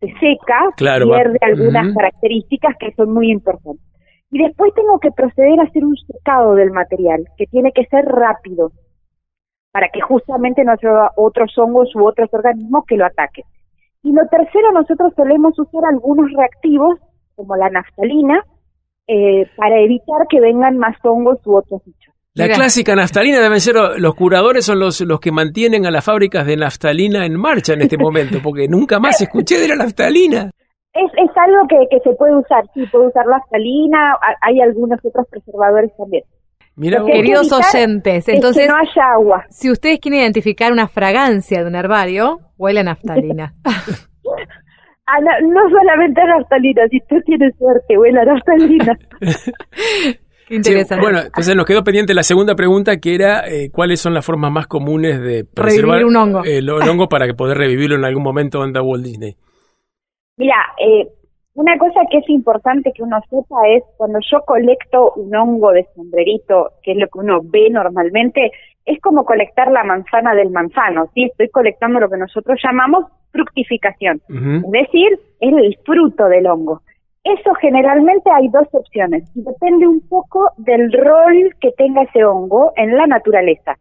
se seca, claro, pierde va. algunas uh -huh. características que son muy importantes. Y después tengo que proceder a hacer un secado del material, que tiene que ser rápido, para que justamente no haya otros hongos u otros organismos que lo ataquen. Y lo tercero, nosotros solemos usar algunos reactivos, como la naftalina, eh, para evitar que vengan más hongos u otros bichos. La Mira. clásica naftalina deben ser los curadores son los, los que mantienen a las fábricas de naftalina en marcha en este momento, porque nunca más escuché de la naftalina. Es, es algo que, que se puede usar, sí, puede usar naftalina, hay algunos otros preservadores también. Mira, queridos oyentes, entonces es que no haya agua. Si ustedes quieren identificar una fragancia de un herbario, huele a naftalina. ah, no, no, solamente a naftalina, si tú tienes suerte, huele a naftalina. Qué interesante. Sí, bueno, entonces nos quedó pendiente la segunda pregunta que era eh, cuáles son las formas más comunes de preservar Revivir un hongo. El, el hongo para poder revivirlo en algún momento en Walt Disney. Mira, eh, una cosa que es importante que uno sepa es cuando yo colecto un hongo de sombrerito, que es lo que uno ve normalmente, es como colectar la manzana del manzano, ¿sí? Estoy colectando lo que nosotros llamamos fructificación, uh -huh. es decir, es el fruto del hongo. Eso generalmente hay dos opciones y depende un poco del rol que tenga ese hongo en la naturaleza.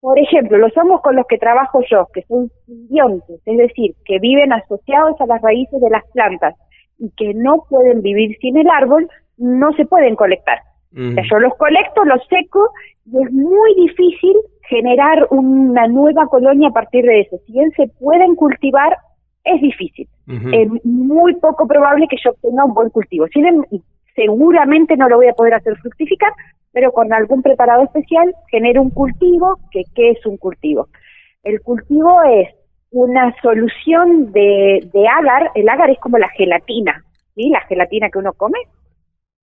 Por ejemplo, los hongos con los que trabajo yo, que son simbiontes, es decir, que viven asociados a las raíces de las plantas y que no pueden vivir sin el árbol, no se pueden colectar. Uh -huh. Yo los colecto, los seco y es muy difícil generar una nueva colonia a partir de eso. Si bien se pueden cultivar, es difícil. Uh -huh. Es muy poco probable que yo obtenga un buen cultivo. Si bien seguramente no lo voy a poder hacer fructificar, pero con algún preparado especial genero un cultivo, que ¿qué es un cultivo? El cultivo es una solución de, de agar, el agar es como la gelatina, ¿sí? La gelatina que uno come,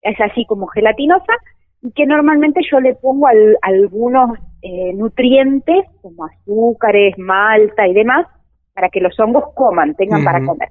es así como gelatinosa, y que normalmente yo le pongo al, algunos eh, nutrientes como azúcares, malta y demás, para que los hongos coman, tengan para comer.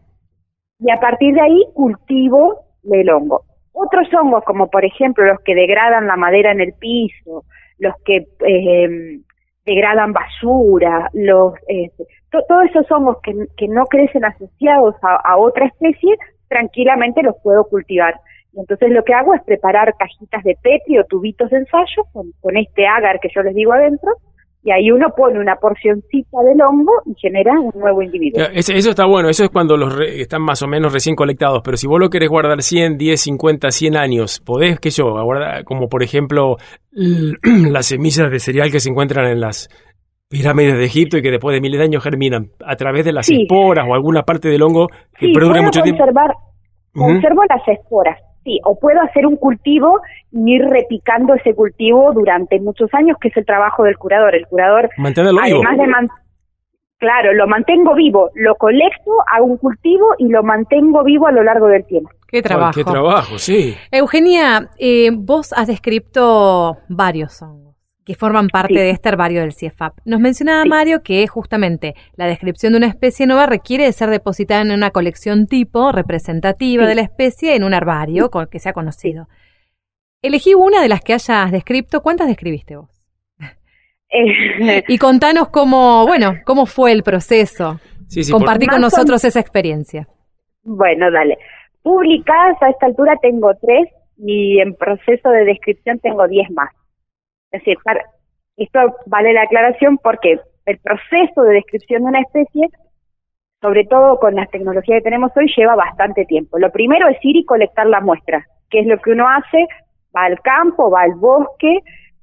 Y a partir de ahí cultivo el hongo. Otros hongos, como por ejemplo los que degradan la madera en el piso, los que eh, degradan basura, los eh, todos esos hongos que, que no crecen asociados a, a, otra especie, tranquilamente los puedo cultivar. Y entonces lo que hago es preparar cajitas de petri o tubitos de ensayo con, con este agar que yo les digo adentro, y ahí uno pone una porcioncita del hongo y genera un nuevo individuo. Eso, está bueno, eso es cuando los están más o menos recién colectados, pero si vos lo querés guardar 100, 10, 50, 100 años, podés, qué yo, guardar, como por ejemplo las semillas de cereal que se encuentran en las pirámides de Egipto y que después de miles de años germinan a través de las esporas o alguna parte del hongo que sí, perdure mucho conservar, tiempo. Conservo uh -huh. las esporas, sí, o puedo hacer un cultivo y ir repicando ese cultivo durante muchos años, que es el trabajo del curador. El curador, Mantenerlo además vivo. de man claro, lo mantengo vivo, lo colecto, hago un cultivo y lo mantengo vivo a lo largo del tiempo. Qué trabajo. Ay, qué trabajo, sí. Eugenia, eh, vos has descrito varios hongos que forman parte sí. de este herbario del CIEFAP. Nos mencionaba sí. Mario que justamente la descripción de una especie nueva requiere de ser depositada en una colección tipo representativa sí. de la especie en un herbario con que sea conocido. Elegí una de las que hayas descrito. ¿Cuántas describiste vos? Eh, y contanos cómo, bueno, cómo fue el proceso. Compartí con nosotros esa experiencia. Bueno, dale. Publicadas a esta altura tengo tres y en proceso de descripción tengo diez más. Es decir, esto vale la aclaración porque el proceso de descripción de una especie, sobre todo con las tecnologías que tenemos hoy, lleva bastante tiempo. Lo primero es ir y colectar la muestra, que es lo que uno hace, va al campo, va al bosque,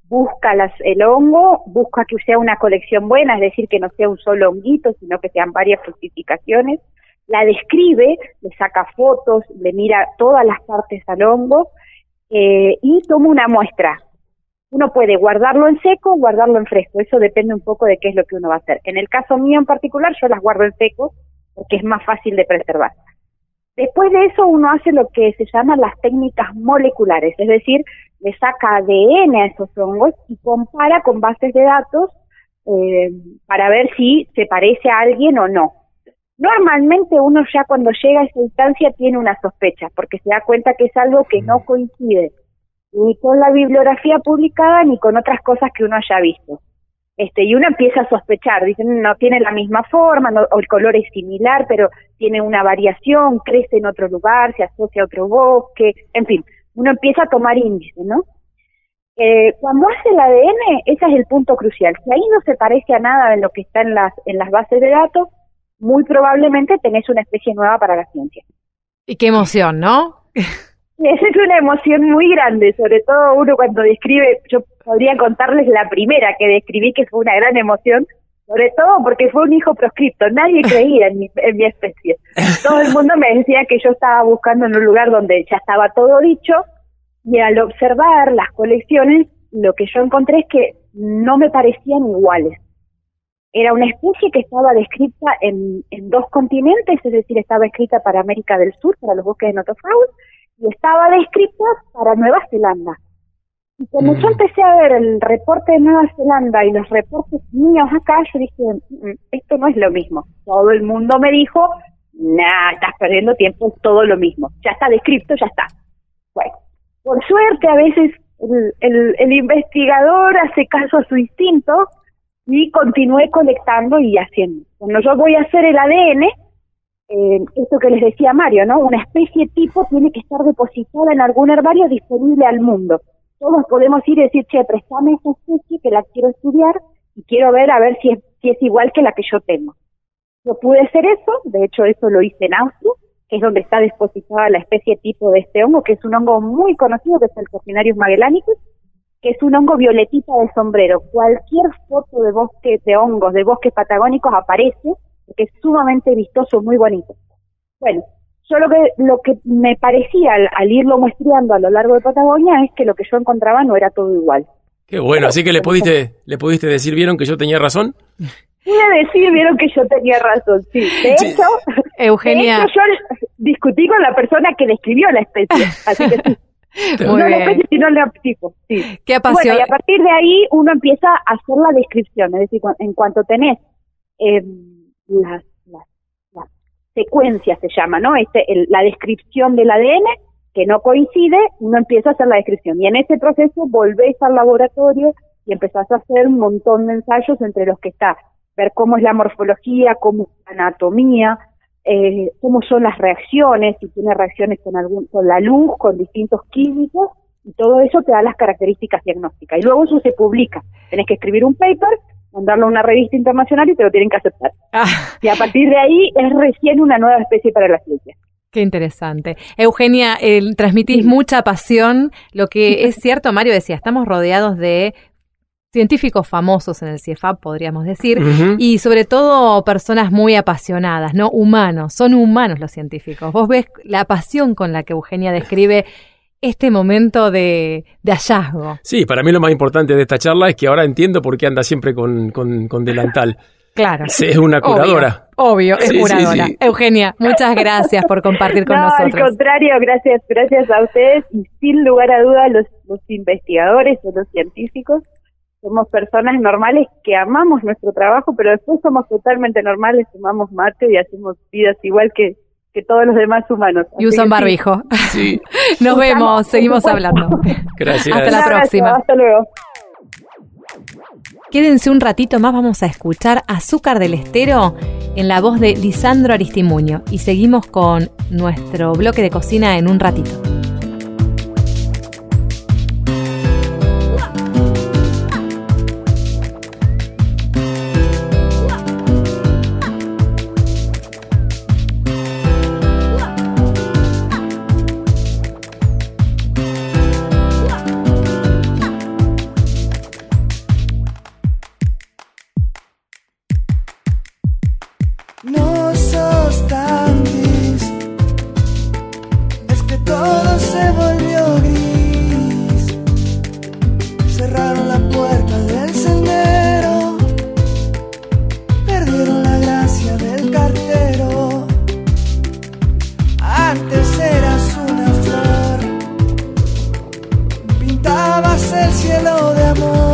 busca las, el hongo, busca que sea una colección buena, es decir, que no sea un solo honguito, sino que sean varias fructificaciones, la describe, le saca fotos, le mira todas las partes al hongo eh, y toma una muestra. Uno puede guardarlo en seco o guardarlo en fresco, eso depende un poco de qué es lo que uno va a hacer. En el caso mío en particular, yo las guardo en seco porque es más fácil de preservar. Después de eso uno hace lo que se llaman las técnicas moleculares, es decir, le saca ADN a esos hongos y compara con bases de datos eh, para ver si se parece a alguien o no. Normalmente uno ya cuando llega a esa instancia tiene una sospecha, porque se da cuenta que es algo que no coincide ni con la bibliografía publicada ni con otras cosas que uno haya visto. Este, y uno empieza a sospechar, dicen, no tiene la misma forma, no, o el color es similar, pero tiene una variación, crece en otro lugar, se asocia a otro bosque, en fin, uno empieza a tomar índice, ¿no? Eh, cuando hace el ADN, ese es el punto crucial. Si ahí no se parece a nada de lo que está en las, en las bases de datos, muy probablemente tenés una especie nueva para la ciencia. Y qué emoción, ¿no? Esa es una emoción muy grande, sobre todo uno cuando describe, yo podría contarles la primera que describí, que fue una gran emoción, sobre todo porque fue un hijo proscripto, nadie creía en mi, en mi especie. Todo el mundo me decía que yo estaba buscando en un lugar donde ya estaba todo dicho, y al observar las colecciones, lo que yo encontré es que no me parecían iguales. Era una especie que estaba descrita en, en dos continentes, es decir, estaba escrita para América del Sur, para los bosques de Notofaus, y estaba descrita para Nueva Zelanda. Y cuando mm. yo empecé a ver el reporte de Nueva Zelanda y los reportes míos acá, yo dije, mm, esto no es lo mismo. Todo el mundo me dijo, nah, estás perdiendo tiempo, es todo lo mismo. Ya está descrito, ya está. Bueno, por suerte a veces el, el, el investigador hace caso a su instinto y continué colectando y haciendo. Cuando yo voy a hacer el ADN, eh, esto que les decía Mario, ¿no? Una especie tipo tiene que estar depositada en algún herbario disponible al mundo. Todos podemos ir y decir, che, préstame esa especie que la quiero estudiar y quiero ver a ver si es, si es igual que la que yo tengo. Yo pude hacer eso, de hecho eso lo hice en Austria, que es donde está depositada la especie tipo de este hongo, que es un hongo muy conocido, que es el Copinarius magellanicus, que es un hongo violetita de sombrero. Cualquier foto de bosques de hongos, de bosques patagónicos aparece, porque es sumamente vistoso, muy bonito. Bueno, yo lo que, lo que me parecía al, al irlo muestreando a lo largo de Patagonia es que lo que yo encontraba no era todo igual. Qué bueno, así que le pudiste, le pudiste decir, ¿vieron que yo tenía razón? Pude decir, vieron que yo tenía razón, sí. De Sí. hecho, Eugenia. de hecho, yo discutí con la persona que describió la especie, así que sí. Muy no la bien. especie, sino el tipo, sí. Qué Bueno, y a partir de ahí uno empieza a hacer la descripción, es decir, en cuanto tenés eh, las, las, las secuencias, se llama, ¿no? Este, el- la descripción del ADN que no coincide, uno empieza a hacer la descripción. Y en ese proceso volvés al laboratorio y empezás a hacer un montón de ensayos entre los que está ver cómo es la morfología, cómo es la anatomía, eh, cómo son las reacciones, si tiene reacciones con, algún, con la luz, con distintos químicos, y todo eso te da las características diagnósticas. Y luego eso se publica. Tenés que escribir un paper, mandarlo a una revista internacional y te lo tienen que aceptar. Ah, Y a partir de ahí es recién una nueva especie para la ciencia. qué interesante. Eugenia, el- transmitís Sí. mucha pasión. Lo que es cierto, Mario decía, estamos rodeados de científicos famosos en el CIEFAP, podríamos decir, y sobre todo personas muy apasionadas, ¿no? Humanos, son humanos los científicos. Vos ves la pasión con la que Eugenia describe este momento de, de hallazgo. Sí, para mí lo más importante de esta charla es que ahora entiendo por qué anda siempre con, con, con delantal. Claro. Sí, Es una curadora. Obvio, es Sí, curadora. sí. Eugenia, muchas gracias por compartir con no, al nosotros. contrario, gracias, gracias a ustedes y sin lugar a dudas los, los investigadores o los científicos somos personas normales que amamos nuestro trabajo, pero después somos totalmente normales, tomamos mate y hacemos vidas igual que, que todos los demás humanos. Y usan barbijo. Sí, Nos Usamos, vemos, seguimos hablando. gracias. Hasta la próxima. Hasta luego. Quédense un ratito más, vamos a escuchar Azúcar del Estero en la voz de Lisandro Aristimuño y seguimos con nuestro bloque de cocina en un ratito. Puerta del sendero, perdieron la gracia del cartero. Antes eras una flor, pintabas el cielo de amor.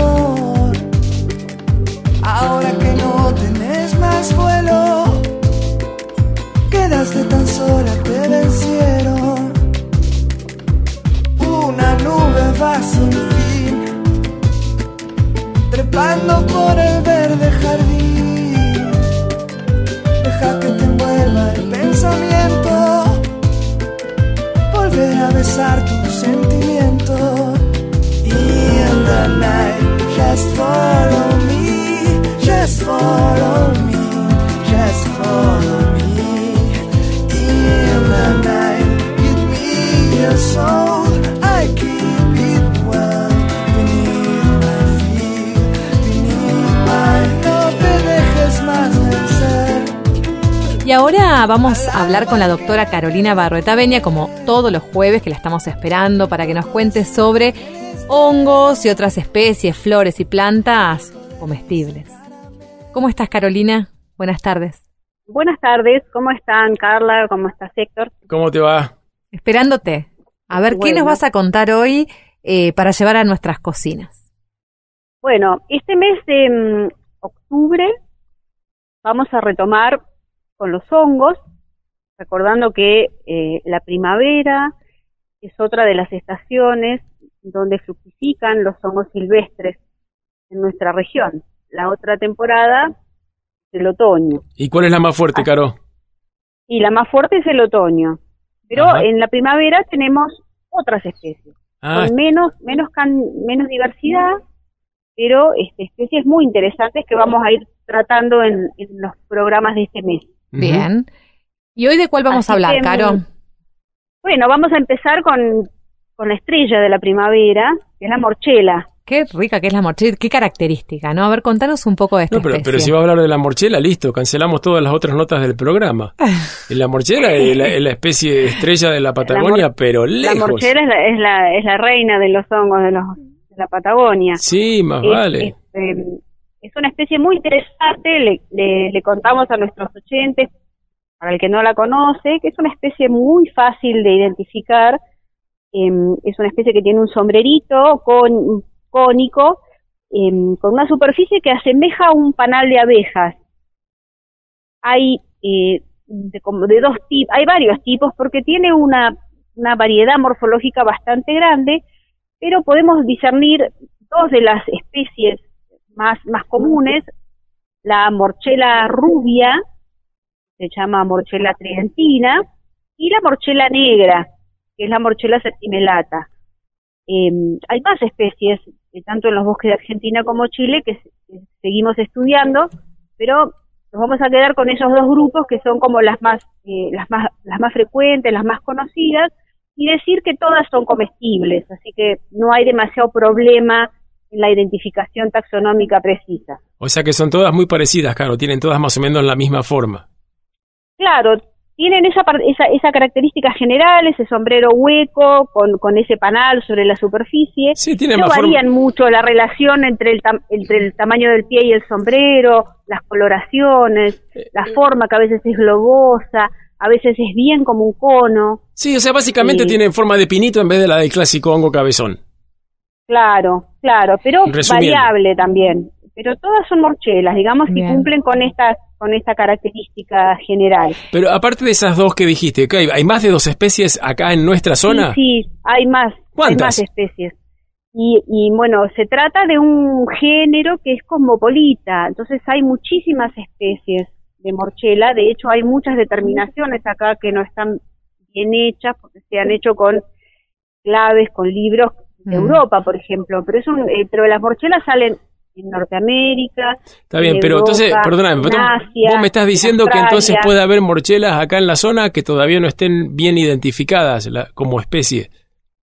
Trepando por el verde jardín. Deja que te envuelva el pensamiento, volver a besar tus sentimientos. In the night, just follow me, just follow me, just follow me. In the night, give me your soul, Y ahora vamos a hablar con la doctora Carolina Barrueta Beña, como todos los jueves que la estamos esperando para que nos cuente sobre hongos y otras especies, flores y plantas comestibles. ¿Cómo estás, Carolina? Buenas tardes. Buenas tardes, ¿cómo están Carla? ¿Cómo estás Héctor? ¿Cómo te va? Esperándote. A ver, ¿qué nos vas a contar hoy eh, para llevar a nuestras cocinas? Bueno, este mes de mm, octubre vamos a retomar con los hongos, recordando que eh, la primavera es otra de las estaciones donde fructifican los hongos silvestres en nuestra región. La otra temporada es el otoño. ¿Y cuál es la más fuerte, Caro? Y la más fuerte es el otoño. Pero Ajá. en la primavera tenemos otras especies. Ah, con menos menos can- menos diversidad, pero este, especies muy interesantes que vamos a ir tratando en, en los programas de este mes. Bien. ¿Y hoy de cuál vamos a hablar, que, Caro? mm, Bueno, vamos a empezar con, con la estrella de la primavera, que es la morchela. Qué rica que es la morchela, qué característica, ¿no? A ver, contanos un poco de esta No, pero, especie. pero si va a hablar de la morchela, listo, cancelamos todas las otras notas del programa. la morchela es la, es la especie estrella de la Patagonia, pero La lejos. morchela es la, es la, es la reina de los hongos de, los, de la Patagonia. Sí, más es, vale. es, eh, es una especie muy interesante, le, le, contamos a nuestros oyentes, para el que no la conoce, que es una especie muy fácil de identificar. em, es una especie que tiene un sombrerito cónico, em, con una superficie que asemeja a un panal de abejas. Hay eh, de, como de dos tipos, hay varios tipos porque tiene una, una variedad morfológica bastante grande, pero podemos discernir dos de las especies más, más comunes, la morchela rubia, se llama morchela tridentina, y la morchela negra, que es la morchela septimelata. Eh, hay más especies, eh, tanto en los bosques de Argentina como Chile, que seguimos estudiando, pero nos vamos a quedar con esos dos grupos que son como las más, eh, las más, las más frecuentes, las más conocidas, y decir que todas son comestibles, así que no hay demasiado problema en la identificación taxonómica precisa. O sea que son todas muy parecidas, claro, tienen todas más o menos la misma forma. Claro, tienen esa, esa, esa característica general, ese sombrero hueco con, con ese panal sobre la superficie. Sí, tiene no más forma. varían mucho la relación entre el, tam- entre el tamaño del pie y el sombrero, las coloraciones, Eh, la forma que a veces es globosa, a veces es bien como un cono. Sí, o sea, básicamente Sí. tienen forma de pinito en vez de la del clásico hongo cabezón. Claro, claro, pero Resumiendo. variable también. Pero todas son morchelas, digamos, Bien. y cumplen con esta, con esta característica general. Pero aparte de esas dos que dijiste, ¿qué hay? ¿hay más de dos especies acá en nuestra zona? Sí, sí, hay más, hay ¿Cuántas? más especies. Y, y bueno, se trata de un género que es cosmopolita, entonces hay muchísimas especies de morchela, de hecho hay muchas determinaciones acá que no están bien hechas porque se han hecho con claves, con libros de Mm. Europa, por ejemplo, pero es un, eh, pero las morchelas salen en Norteamérica, Está bien, en pero entonces, Europa, perdóname, en Asia, vos me estás en diciendo que entonces puede haber morchelas acá en la zona que todavía no estén bien identificadas la- como especie.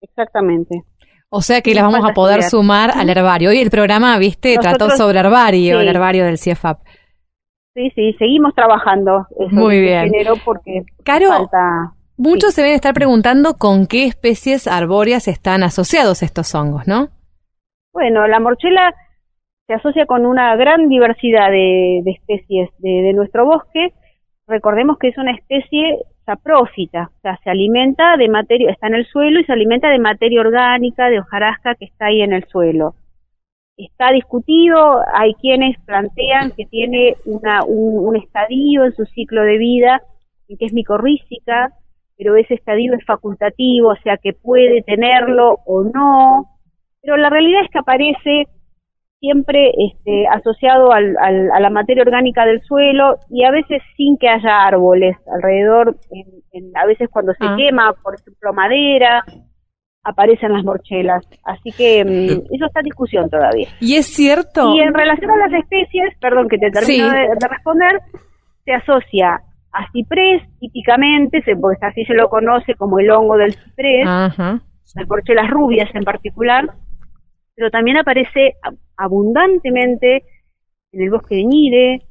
Exactamente. O sea que las vamos a poder estudiar. sumar al herbario. Hoy el programa, viste, trató sobre herbario, sí. el herbario del CIEFAP. Sí, sí, seguimos trabajando eso, Muy bien. porque Caro, falta Muchos se deben estar preguntando con qué especies arbóreas están asociados estos hongos, ¿no? Bueno, la morchela se asocia con una gran diversidad de, de especies de, de nuestro bosque. Recordemos que es una especie saprófita, o sea, se alimenta de materia, está en el suelo y se alimenta de materia orgánica, de hojarasca que está ahí en el suelo. Está discutido, hay quienes plantean que tiene una, un, un estadio en su ciclo de vida, que es micorrícica, pero ese estadio es facultativo, o sea que puede tenerlo o no, pero la realidad es que aparece siempre este, asociado al- al- a la materia orgánica del suelo y a veces sin que haya árboles alrededor, en- en- a veces cuando se Ah. quema, por ejemplo, madera, aparecen las morchelas. Así que mm, eso está en discusión todavía. Y es cierto. Y en relación a las especies, perdón que te termino Sí. de, de responder, se asocia a ciprés típicamente, porque así se lo conoce como el hongo del ciprés, Ajá. las morchelas rubias en particular, pero también aparece ab- abundantemente en el bosque de Nide,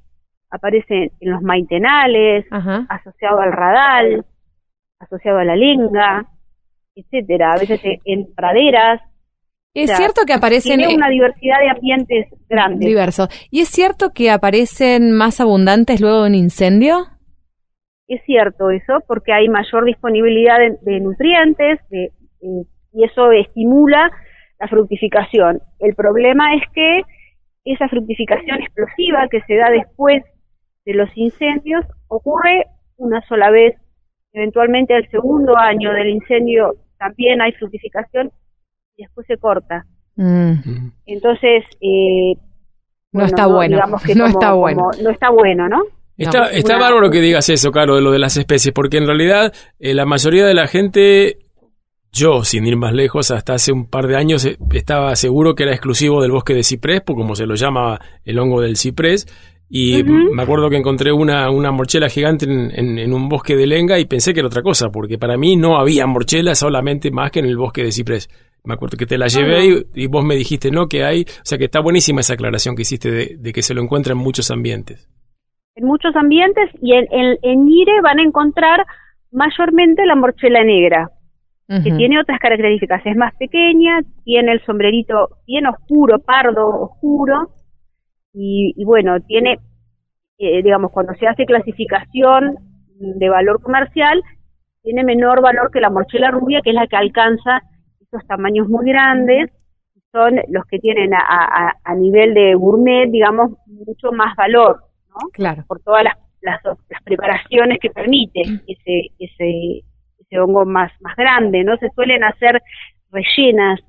aparece en los maitenales, Ajá. asociado al radal, asociado a la lenga, etcétera, a veces en- praderas, Es sea, cierto que aparecen tiene eh, una diversidad de ambientes grandes. diversos. ¿Y es cierto que aparecen más abundantes luego de un incendio? Es cierto eso, porque hay mayor disponibilidad de, de nutrientes de- eh, y eso estimula la fructificación. El problema es que esa fructificación explosiva que se da después de los incendios ocurre una sola vez. Eventualmente al segundo año del incendio también hay fructificación y después se corta. Mm, Entonces, eh, No está bueno, digamos que no como- está bueno. como- no está bueno, ¿no? Está, está bárbaro que digas eso, Caro, de lo de las especies, porque en realidad eh, la mayoría de la gente, yo sin ir más lejos, hasta hace un par de años eh, estaba seguro que era exclusivo del bosque de ciprés, por como se lo llama el hongo del ciprés. Y me acuerdo que encontré una, una morchela gigante en, en- en un bosque de lenga y pensé que era otra cosa, porque para mí no había morchela solamente más que en el bosque de ciprés. Me acuerdo que te la llevé y, y vos me dijiste, ¿no? Que hay, o sea que está buenísima esa aclaración que hiciste de, de que se lo encuentra en muchos ambientes. En muchos ambientes y en, en, en Nire van a encontrar mayormente la morchela negra, que tiene otras características. Es más pequeña, tiene el sombrerito bien oscuro, pardo oscuro, y, y bueno, tiene, eh, digamos, cuando se hace clasificación de valor comercial, tiene menor valor que la morchela rubia, que es la que alcanza esos tamaños muy grandes, son los que tienen a, a, a nivel de gourmet, digamos, mucho más valor, ¿no? Claro. por todas las, las, las preparaciones que permite ese, ese, ese hongo más, más grande, ¿no? Se suelen hacer rellenas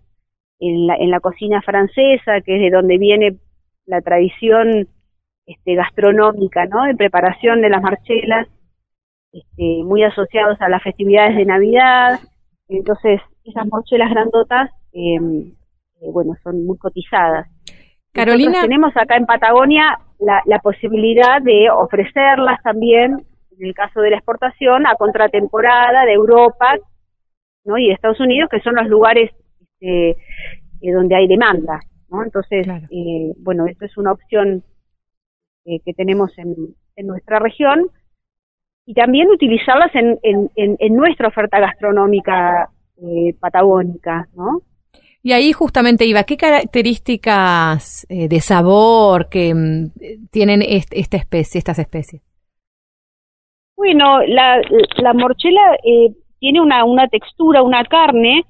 en la, en la cocina francesa, que es de donde viene la tradición este, gastronómica, ¿no? De preparación de las marchelas, este, muy asociados a las festividades de Navidad. Entonces, esas marchelas grandotas, eh, eh, bueno, son muy cotizadas. Carolina. Nosotros tenemos acá en Patagonia la, la posibilidad de ofrecerlas también, en el caso de la exportación, a contratemporada de Europa ¿no? y de Estados Unidos, que son los lugares este, eh, donde hay demanda. ¿no? Entonces, Claro. eh, bueno, esto es una opción eh, que tenemos en, en nuestra región y también utilizarlas en, en, en, en nuestra oferta gastronómica eh, patagónica, ¿no? Y ahí justamente iba, ¿qué características eh, de sabor que mm, tienen est- esta especie, estas especies? Bueno, la, la morchela eh, tiene una, textura, una carne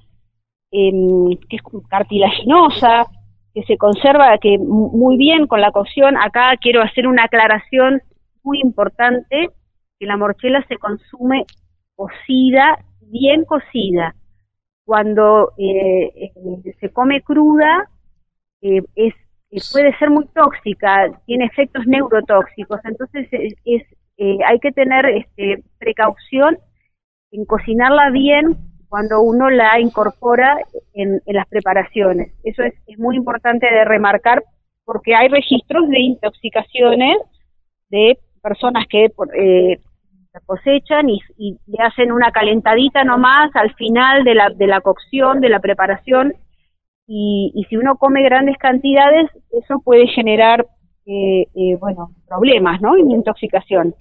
em, que es cartilaginosa, que se conserva que mu- muy bien con la cocción. Acá quiero hacer una aclaración muy importante, que la morchela se consume cocida, bien cocida. Cuando eh, eh, se come cruda, eh, es, eh, puede ser muy tóxica, tiene efectos neurotóxicos, entonces es, es, hay que tener este, precaución en cocinarla bien cuando uno la incorpora en, las preparaciones. Eso es, es muy importante de remarcar porque hay registros de intoxicaciones de personas que eh, la cosechan y, y le hacen una calentadita nomás al final de la, de la cocción, de la preparación, y, y si uno come grandes cantidades, eso puede generar, eh, eh, bueno, problemas, ¿no? Y intoxicación.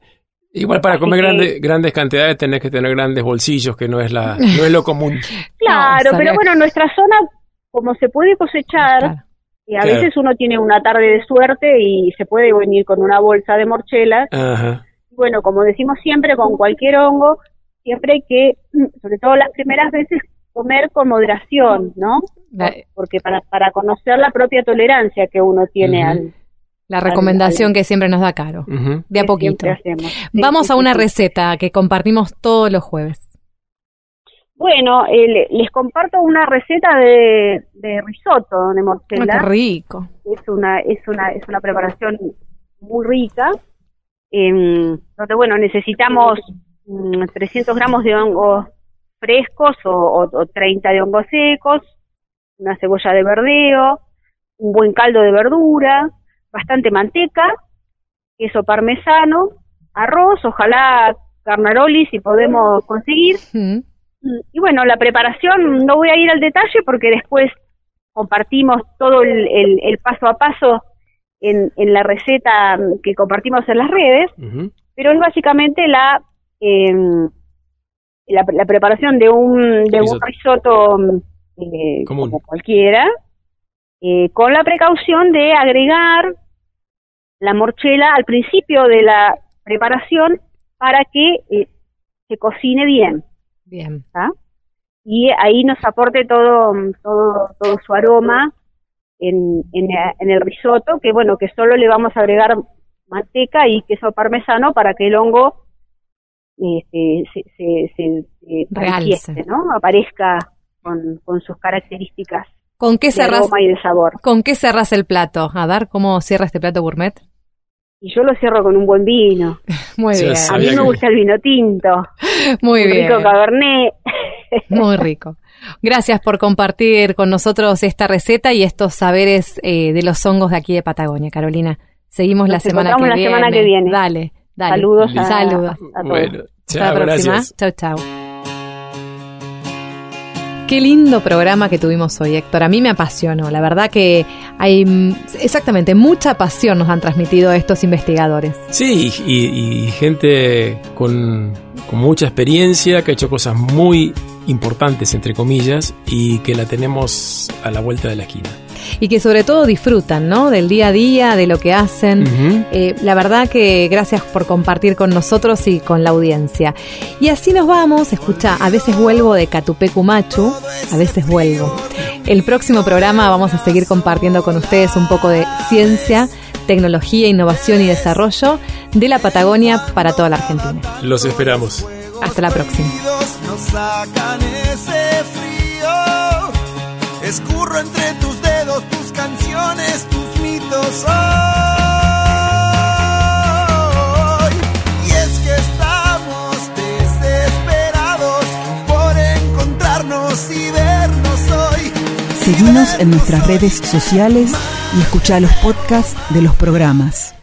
Igual para Así comer que- grande- grandes cantidades tenés que tener grandes bolsillos, que no es la no es lo común. Claro, No, pero bueno, en nuestra zona, como se puede cosechar, Claro. y a Claro. veces uno tiene una tarde de suerte y se puede venir con una bolsa de morchelas. Ajá. Bueno, como decimos siempre, con cualquier hongo, siempre hay que, sobre todo las primeras veces, comer con moderación, ¿no? Porque para, para conocer la propia tolerancia que uno tiene al... la recomendación al- que siempre nos da Caro, de a poquito. siempre hacemos. Sí, Vamos sí, a una sí. receta que compartimos todos los jueves. Bueno, eh, le- les comparto una receta de, de risotto de Oh, qué rico. es una es una es una preparación muy rica donde bueno necesitamos mm, 300 gramos de hongos frescos o, o- o 30 de hongos secos una cebolla de verdeo un buen caldo de verdura bastante manteca queso parmesano arroz ojalá carnaroli si podemos conseguir Mm. y bueno, la preparación no voy a ir al detalle porque después compartimos todo el, el- el paso a paso en, en la receta mm, que compartimos en las redes, pero es básicamente la em, la, la preparación de un de un risotto mm, eh, Común. como cualquiera, eh, con la precaución de agregar la morchela al principio de la preparación para que eh, se cocine bien. Bien. y ahí nos aporte todo todo todo su aroma en, en, en el risotto que bueno que solo le vamos a agregar manteca y queso parmesano para que el hongo este, se, se, se, manifieste, ¿no? aparezca con, con sus características ¿Con qué cerras, y de sabor con qué cerras el plato? A ver, ¿cómo cierra este plato gourmet? y yo lo cierro con un buen vino Muy Sí, bien. a mí me gusta el vino tinto Muy un bien. rico cabernet Muy rico. Gracias por compartir con nosotros esta receta y estos saberes eh, de los hongos de aquí de Patagonia, Carolina. Seguimos la semana que, la viene. semana que viene. Dale, dale. saludos a, Saludos. a todos Bueno, Hasta chao, la próxima. Chau, chau. Qué lindo programa que tuvimos hoy, Héctor. A mí me apasionó. La verdad que hay mm, exactamente mucha pasión nos han transmitido estos investigadores. Sí, y, y gente con, con mucha experiencia que ha hecho cosas muy importantes, entre comillas, y que la tenemos a la vuelta de la esquina y que sobre todo disfrutan, ¿no? Del día a día, de lo que hacen. Eh, la verdad que gracias por compartir con nosotros y con la audiencia. Y así nos vamos, escucha, a veces vuelvo de Catupecu Machu, a veces vuelvo. El próximo programa vamos a seguir compartiendo con ustedes un poco de ciencia, tecnología, innovación y desarrollo de la Patagonia para toda la Argentina. Los esperamos. Hasta la próxima. Escurro entre tus dedos tus canciones, tus mitos hoy. Y es que estamos desesperados por encontrarnos y vernos hoy. Seguimos en nuestras redes sociales y escucha los podcasts de los programas.